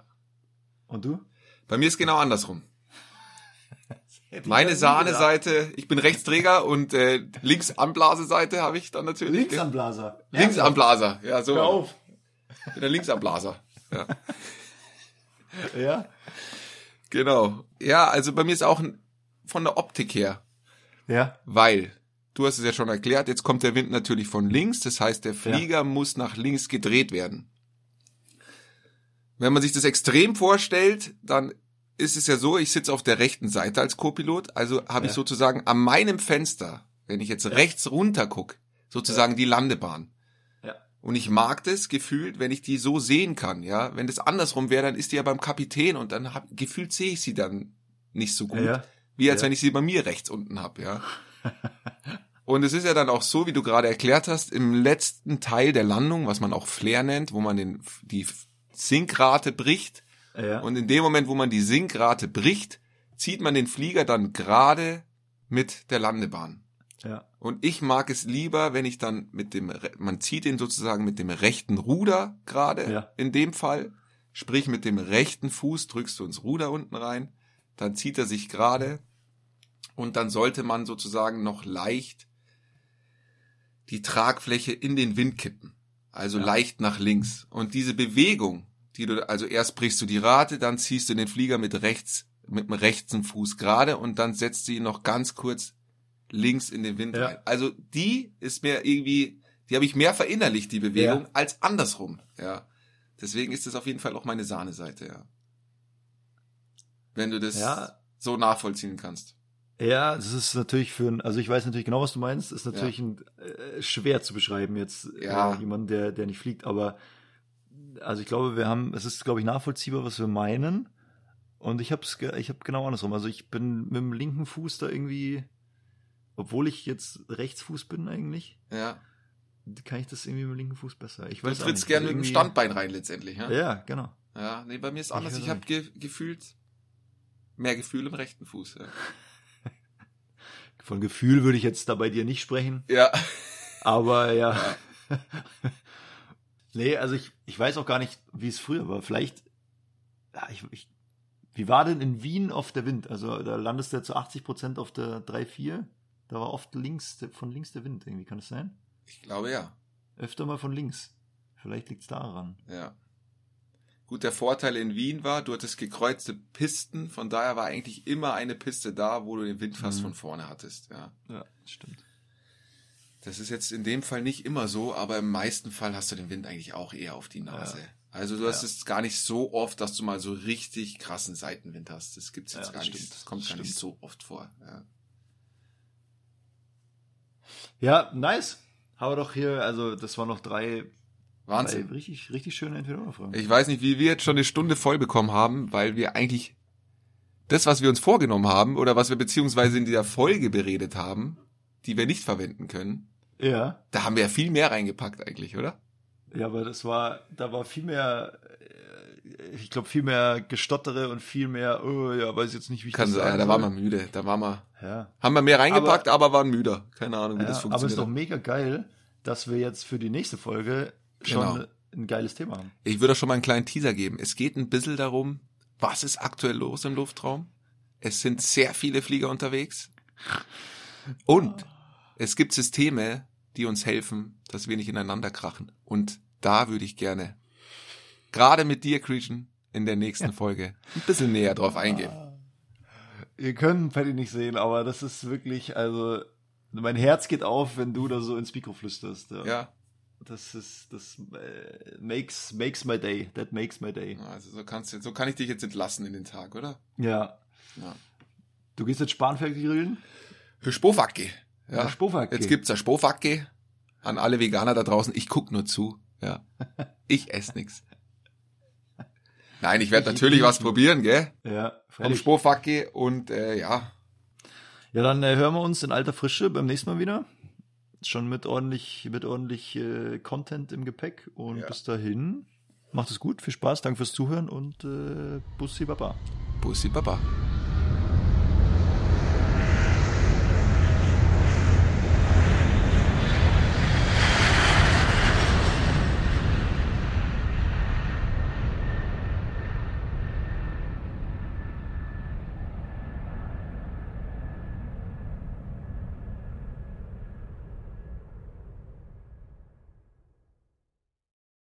Und du? Bei mir ist genau andersrum. *laughs* Meine Sahneseite, ich bin Rechtsträger und äh, links Anblaseseite habe ich dann natürlich. Linksanblaser. Links Anblaser, ja so. Hör auf. Ich bin der Linksanblaser. Ja. *laughs* Ja. Genau. Ja, also bei mir ist auch von der Optik her, Ja. weil du hast es ja schon erklärt, jetzt kommt der Wind natürlich von links, das heißt, der Flieger muss nach links gedreht werden. Wenn man sich das extrem vorstellt, dann ist es ja so, ich sitze auf der rechten Seite als Co-Pilot, also habe ich Ja. sozusagen an meinem Fenster, wenn ich jetzt rechts runter guck, sozusagen die Landebahn. Ja. Und ich mag das gefühlt, wenn ich die so sehen kann, ja. Wenn das andersrum wäre, dann ist die ja beim Kapitän und dann hab, gefühlt sehe ich sie dann nicht so gut, Ja. wie als Ja. wenn ich sie bei mir rechts unten hab, ja. Und es ist ja dann auch so, wie du gerade erklärt hast, im letzten Teil der Landung, was man auch Flair nennt, wo man den, die Sinkrate bricht. Ja. Und in dem Moment, wo man die Sinkrate bricht, zieht man den Flieger dann gerade mit der Landebahn. ja. Und ich mag es lieber, wenn ich dann mit dem, man zieht ihn sozusagen mit dem rechten Ruder gerade, Ja. in dem Fall. Sprich, mit dem rechten Fuß drückst du ins Ruder unten rein, dann zieht er sich gerade und dann sollte man sozusagen noch leicht die Tragfläche in den Wind kippen. Also Ja. leicht nach links. Und diese Bewegung, die du, also erst brichst du die Rate, dann ziehst du den Flieger mit rechts, mit dem rechten Fuß gerade und dann setzt du ihn noch ganz kurz links in den Wind Ja. rein. Also die ist mir irgendwie, die habe ich mehr verinnerlicht, die Bewegung, Ja. als andersrum. Ja. Deswegen ist das auf jeden Fall auch meine Sahneseite, ja. Wenn du das Ja. so nachvollziehen kannst. Ja, das ist natürlich für ein, also ich weiß natürlich genau, was du meinst, ist natürlich ein, äh, schwer zu beschreiben jetzt Ja. äh, jemand, der, der nicht fliegt, aber also ich glaube, wir haben, es ist glaube ich nachvollziehbar, was wir meinen und ich habe es, ich habe genau andersrum, also ich bin mit dem linken Fuß da irgendwie, obwohl ich jetzt Rechtsfuß bin eigentlich, Ja. kann ich das irgendwie mit dem linken Fuß besser. Ich Du weiß auch trittst gerne also mit dem Standbein rein letztendlich, ja? Ja, genau. Ja, nee, bei mir ist Ich anders. Ich, auch habe ge gefühlt mehr Gefühl im rechten Fuß. Ja. Von Gefühl würde ich jetzt da bei dir nicht sprechen. ja. Aber ja. *laughs* nee, also ich, ich weiß auch gar nicht, wie es früher war. Vielleicht, ja, ich, ich, wie war denn in Wien oft der Wind? Also da landest du ja zu 80 Prozent auf der 3-4. Da war oft links, von links der Wind irgendwie, kann das sein? Ich glaube ja. Öfter mal von links. Vielleicht liegt's daran. Ja. Gut, der Vorteil in Wien war, du hattest gekreuzte Pisten, von daher war eigentlich immer eine Piste da, wo du den Wind fast Mhm. von vorne hattest. Ja. Ja, stimmt. Das ist jetzt in dem Fall nicht immer so, aber im meisten Fall hast du den Wind eigentlich auch eher auf die Nase. Ja. Also du hast Ja. es gar nicht so oft, dass du mal so richtig krassen Seitenwind hast. Das gibt's jetzt Ja, gar das nicht. stimmt. Das kommt Das gar nicht stimmt. so oft vor. Ja. Ja, nice. Haben wir doch hier, also das waren noch drei, Wahnsinn. drei richtig, richtig schöne Entweder-Oder-Fragen. Ich weiß nicht, wie wir jetzt schon eine Stunde voll bekommen haben, weil wir eigentlich das, was wir uns vorgenommen haben oder was wir beziehungsweise in dieser Folge beredet haben, die wir nicht verwenden können, Ja. da haben wir ja viel mehr reingepackt eigentlich, oder? Ja, aber das war, da war viel mehr, äh, ich glaube, viel mehr Gestottere und viel mehr, oh ja, weiß jetzt nicht, wie ich Kann das sein, da waren wir müde. Da waren wir, Ja, haben wir mehr reingepackt, aber, waren müder. Keine Ahnung, wie ja das aber es ist funktioniert. doch mega geil, dass wir jetzt für die nächste Folge schon Genau. ein geiles Thema haben. Ich würde schon mal einen kleinen Teaser geben. Es geht ein bisschen darum, was ist aktuell los im Luftraum? Es sind sehr viele Flieger unterwegs. Und es gibt Systeme, die uns helfen, dass wir nicht ineinander krachen. Und da würde ich gerne, gerade mit dir, Creation, in der nächsten Folge ein bisschen näher drauf eingehen. Ihr könnt Patty nicht sehen, aber das ist wirklich, also, mein Herz geht auf, wenn du da so ins Mikro flüsterst. Ja. Ja, Das ist, das äh, makes, makes my day. That makes my day. also so kannst du, so kann ich dich jetzt entlassen in den Tag, oder? Ja. Ja. Du gehst jetzt Spanferkel grillen? Spofacke. Ja. Spofacke. Jetzt gibt's ja Spofacke an alle Veganer da draußen. Ich guck nur zu. Ja. Ich ess nix. Nein, ich werde natürlich was probieren, gell? Ja, Vom. Spofacke und äh, ja, Ja, dann äh, hören wir uns in alter Frische beim nächsten Mal wieder. Schon mit ordentlich, mit ordentlich äh, Content im Gepäck. Und Ja. bis dahin, macht es gut, viel Spaß, danke fürs Zuhören und äh, Bussi Baba. Bussi Baba.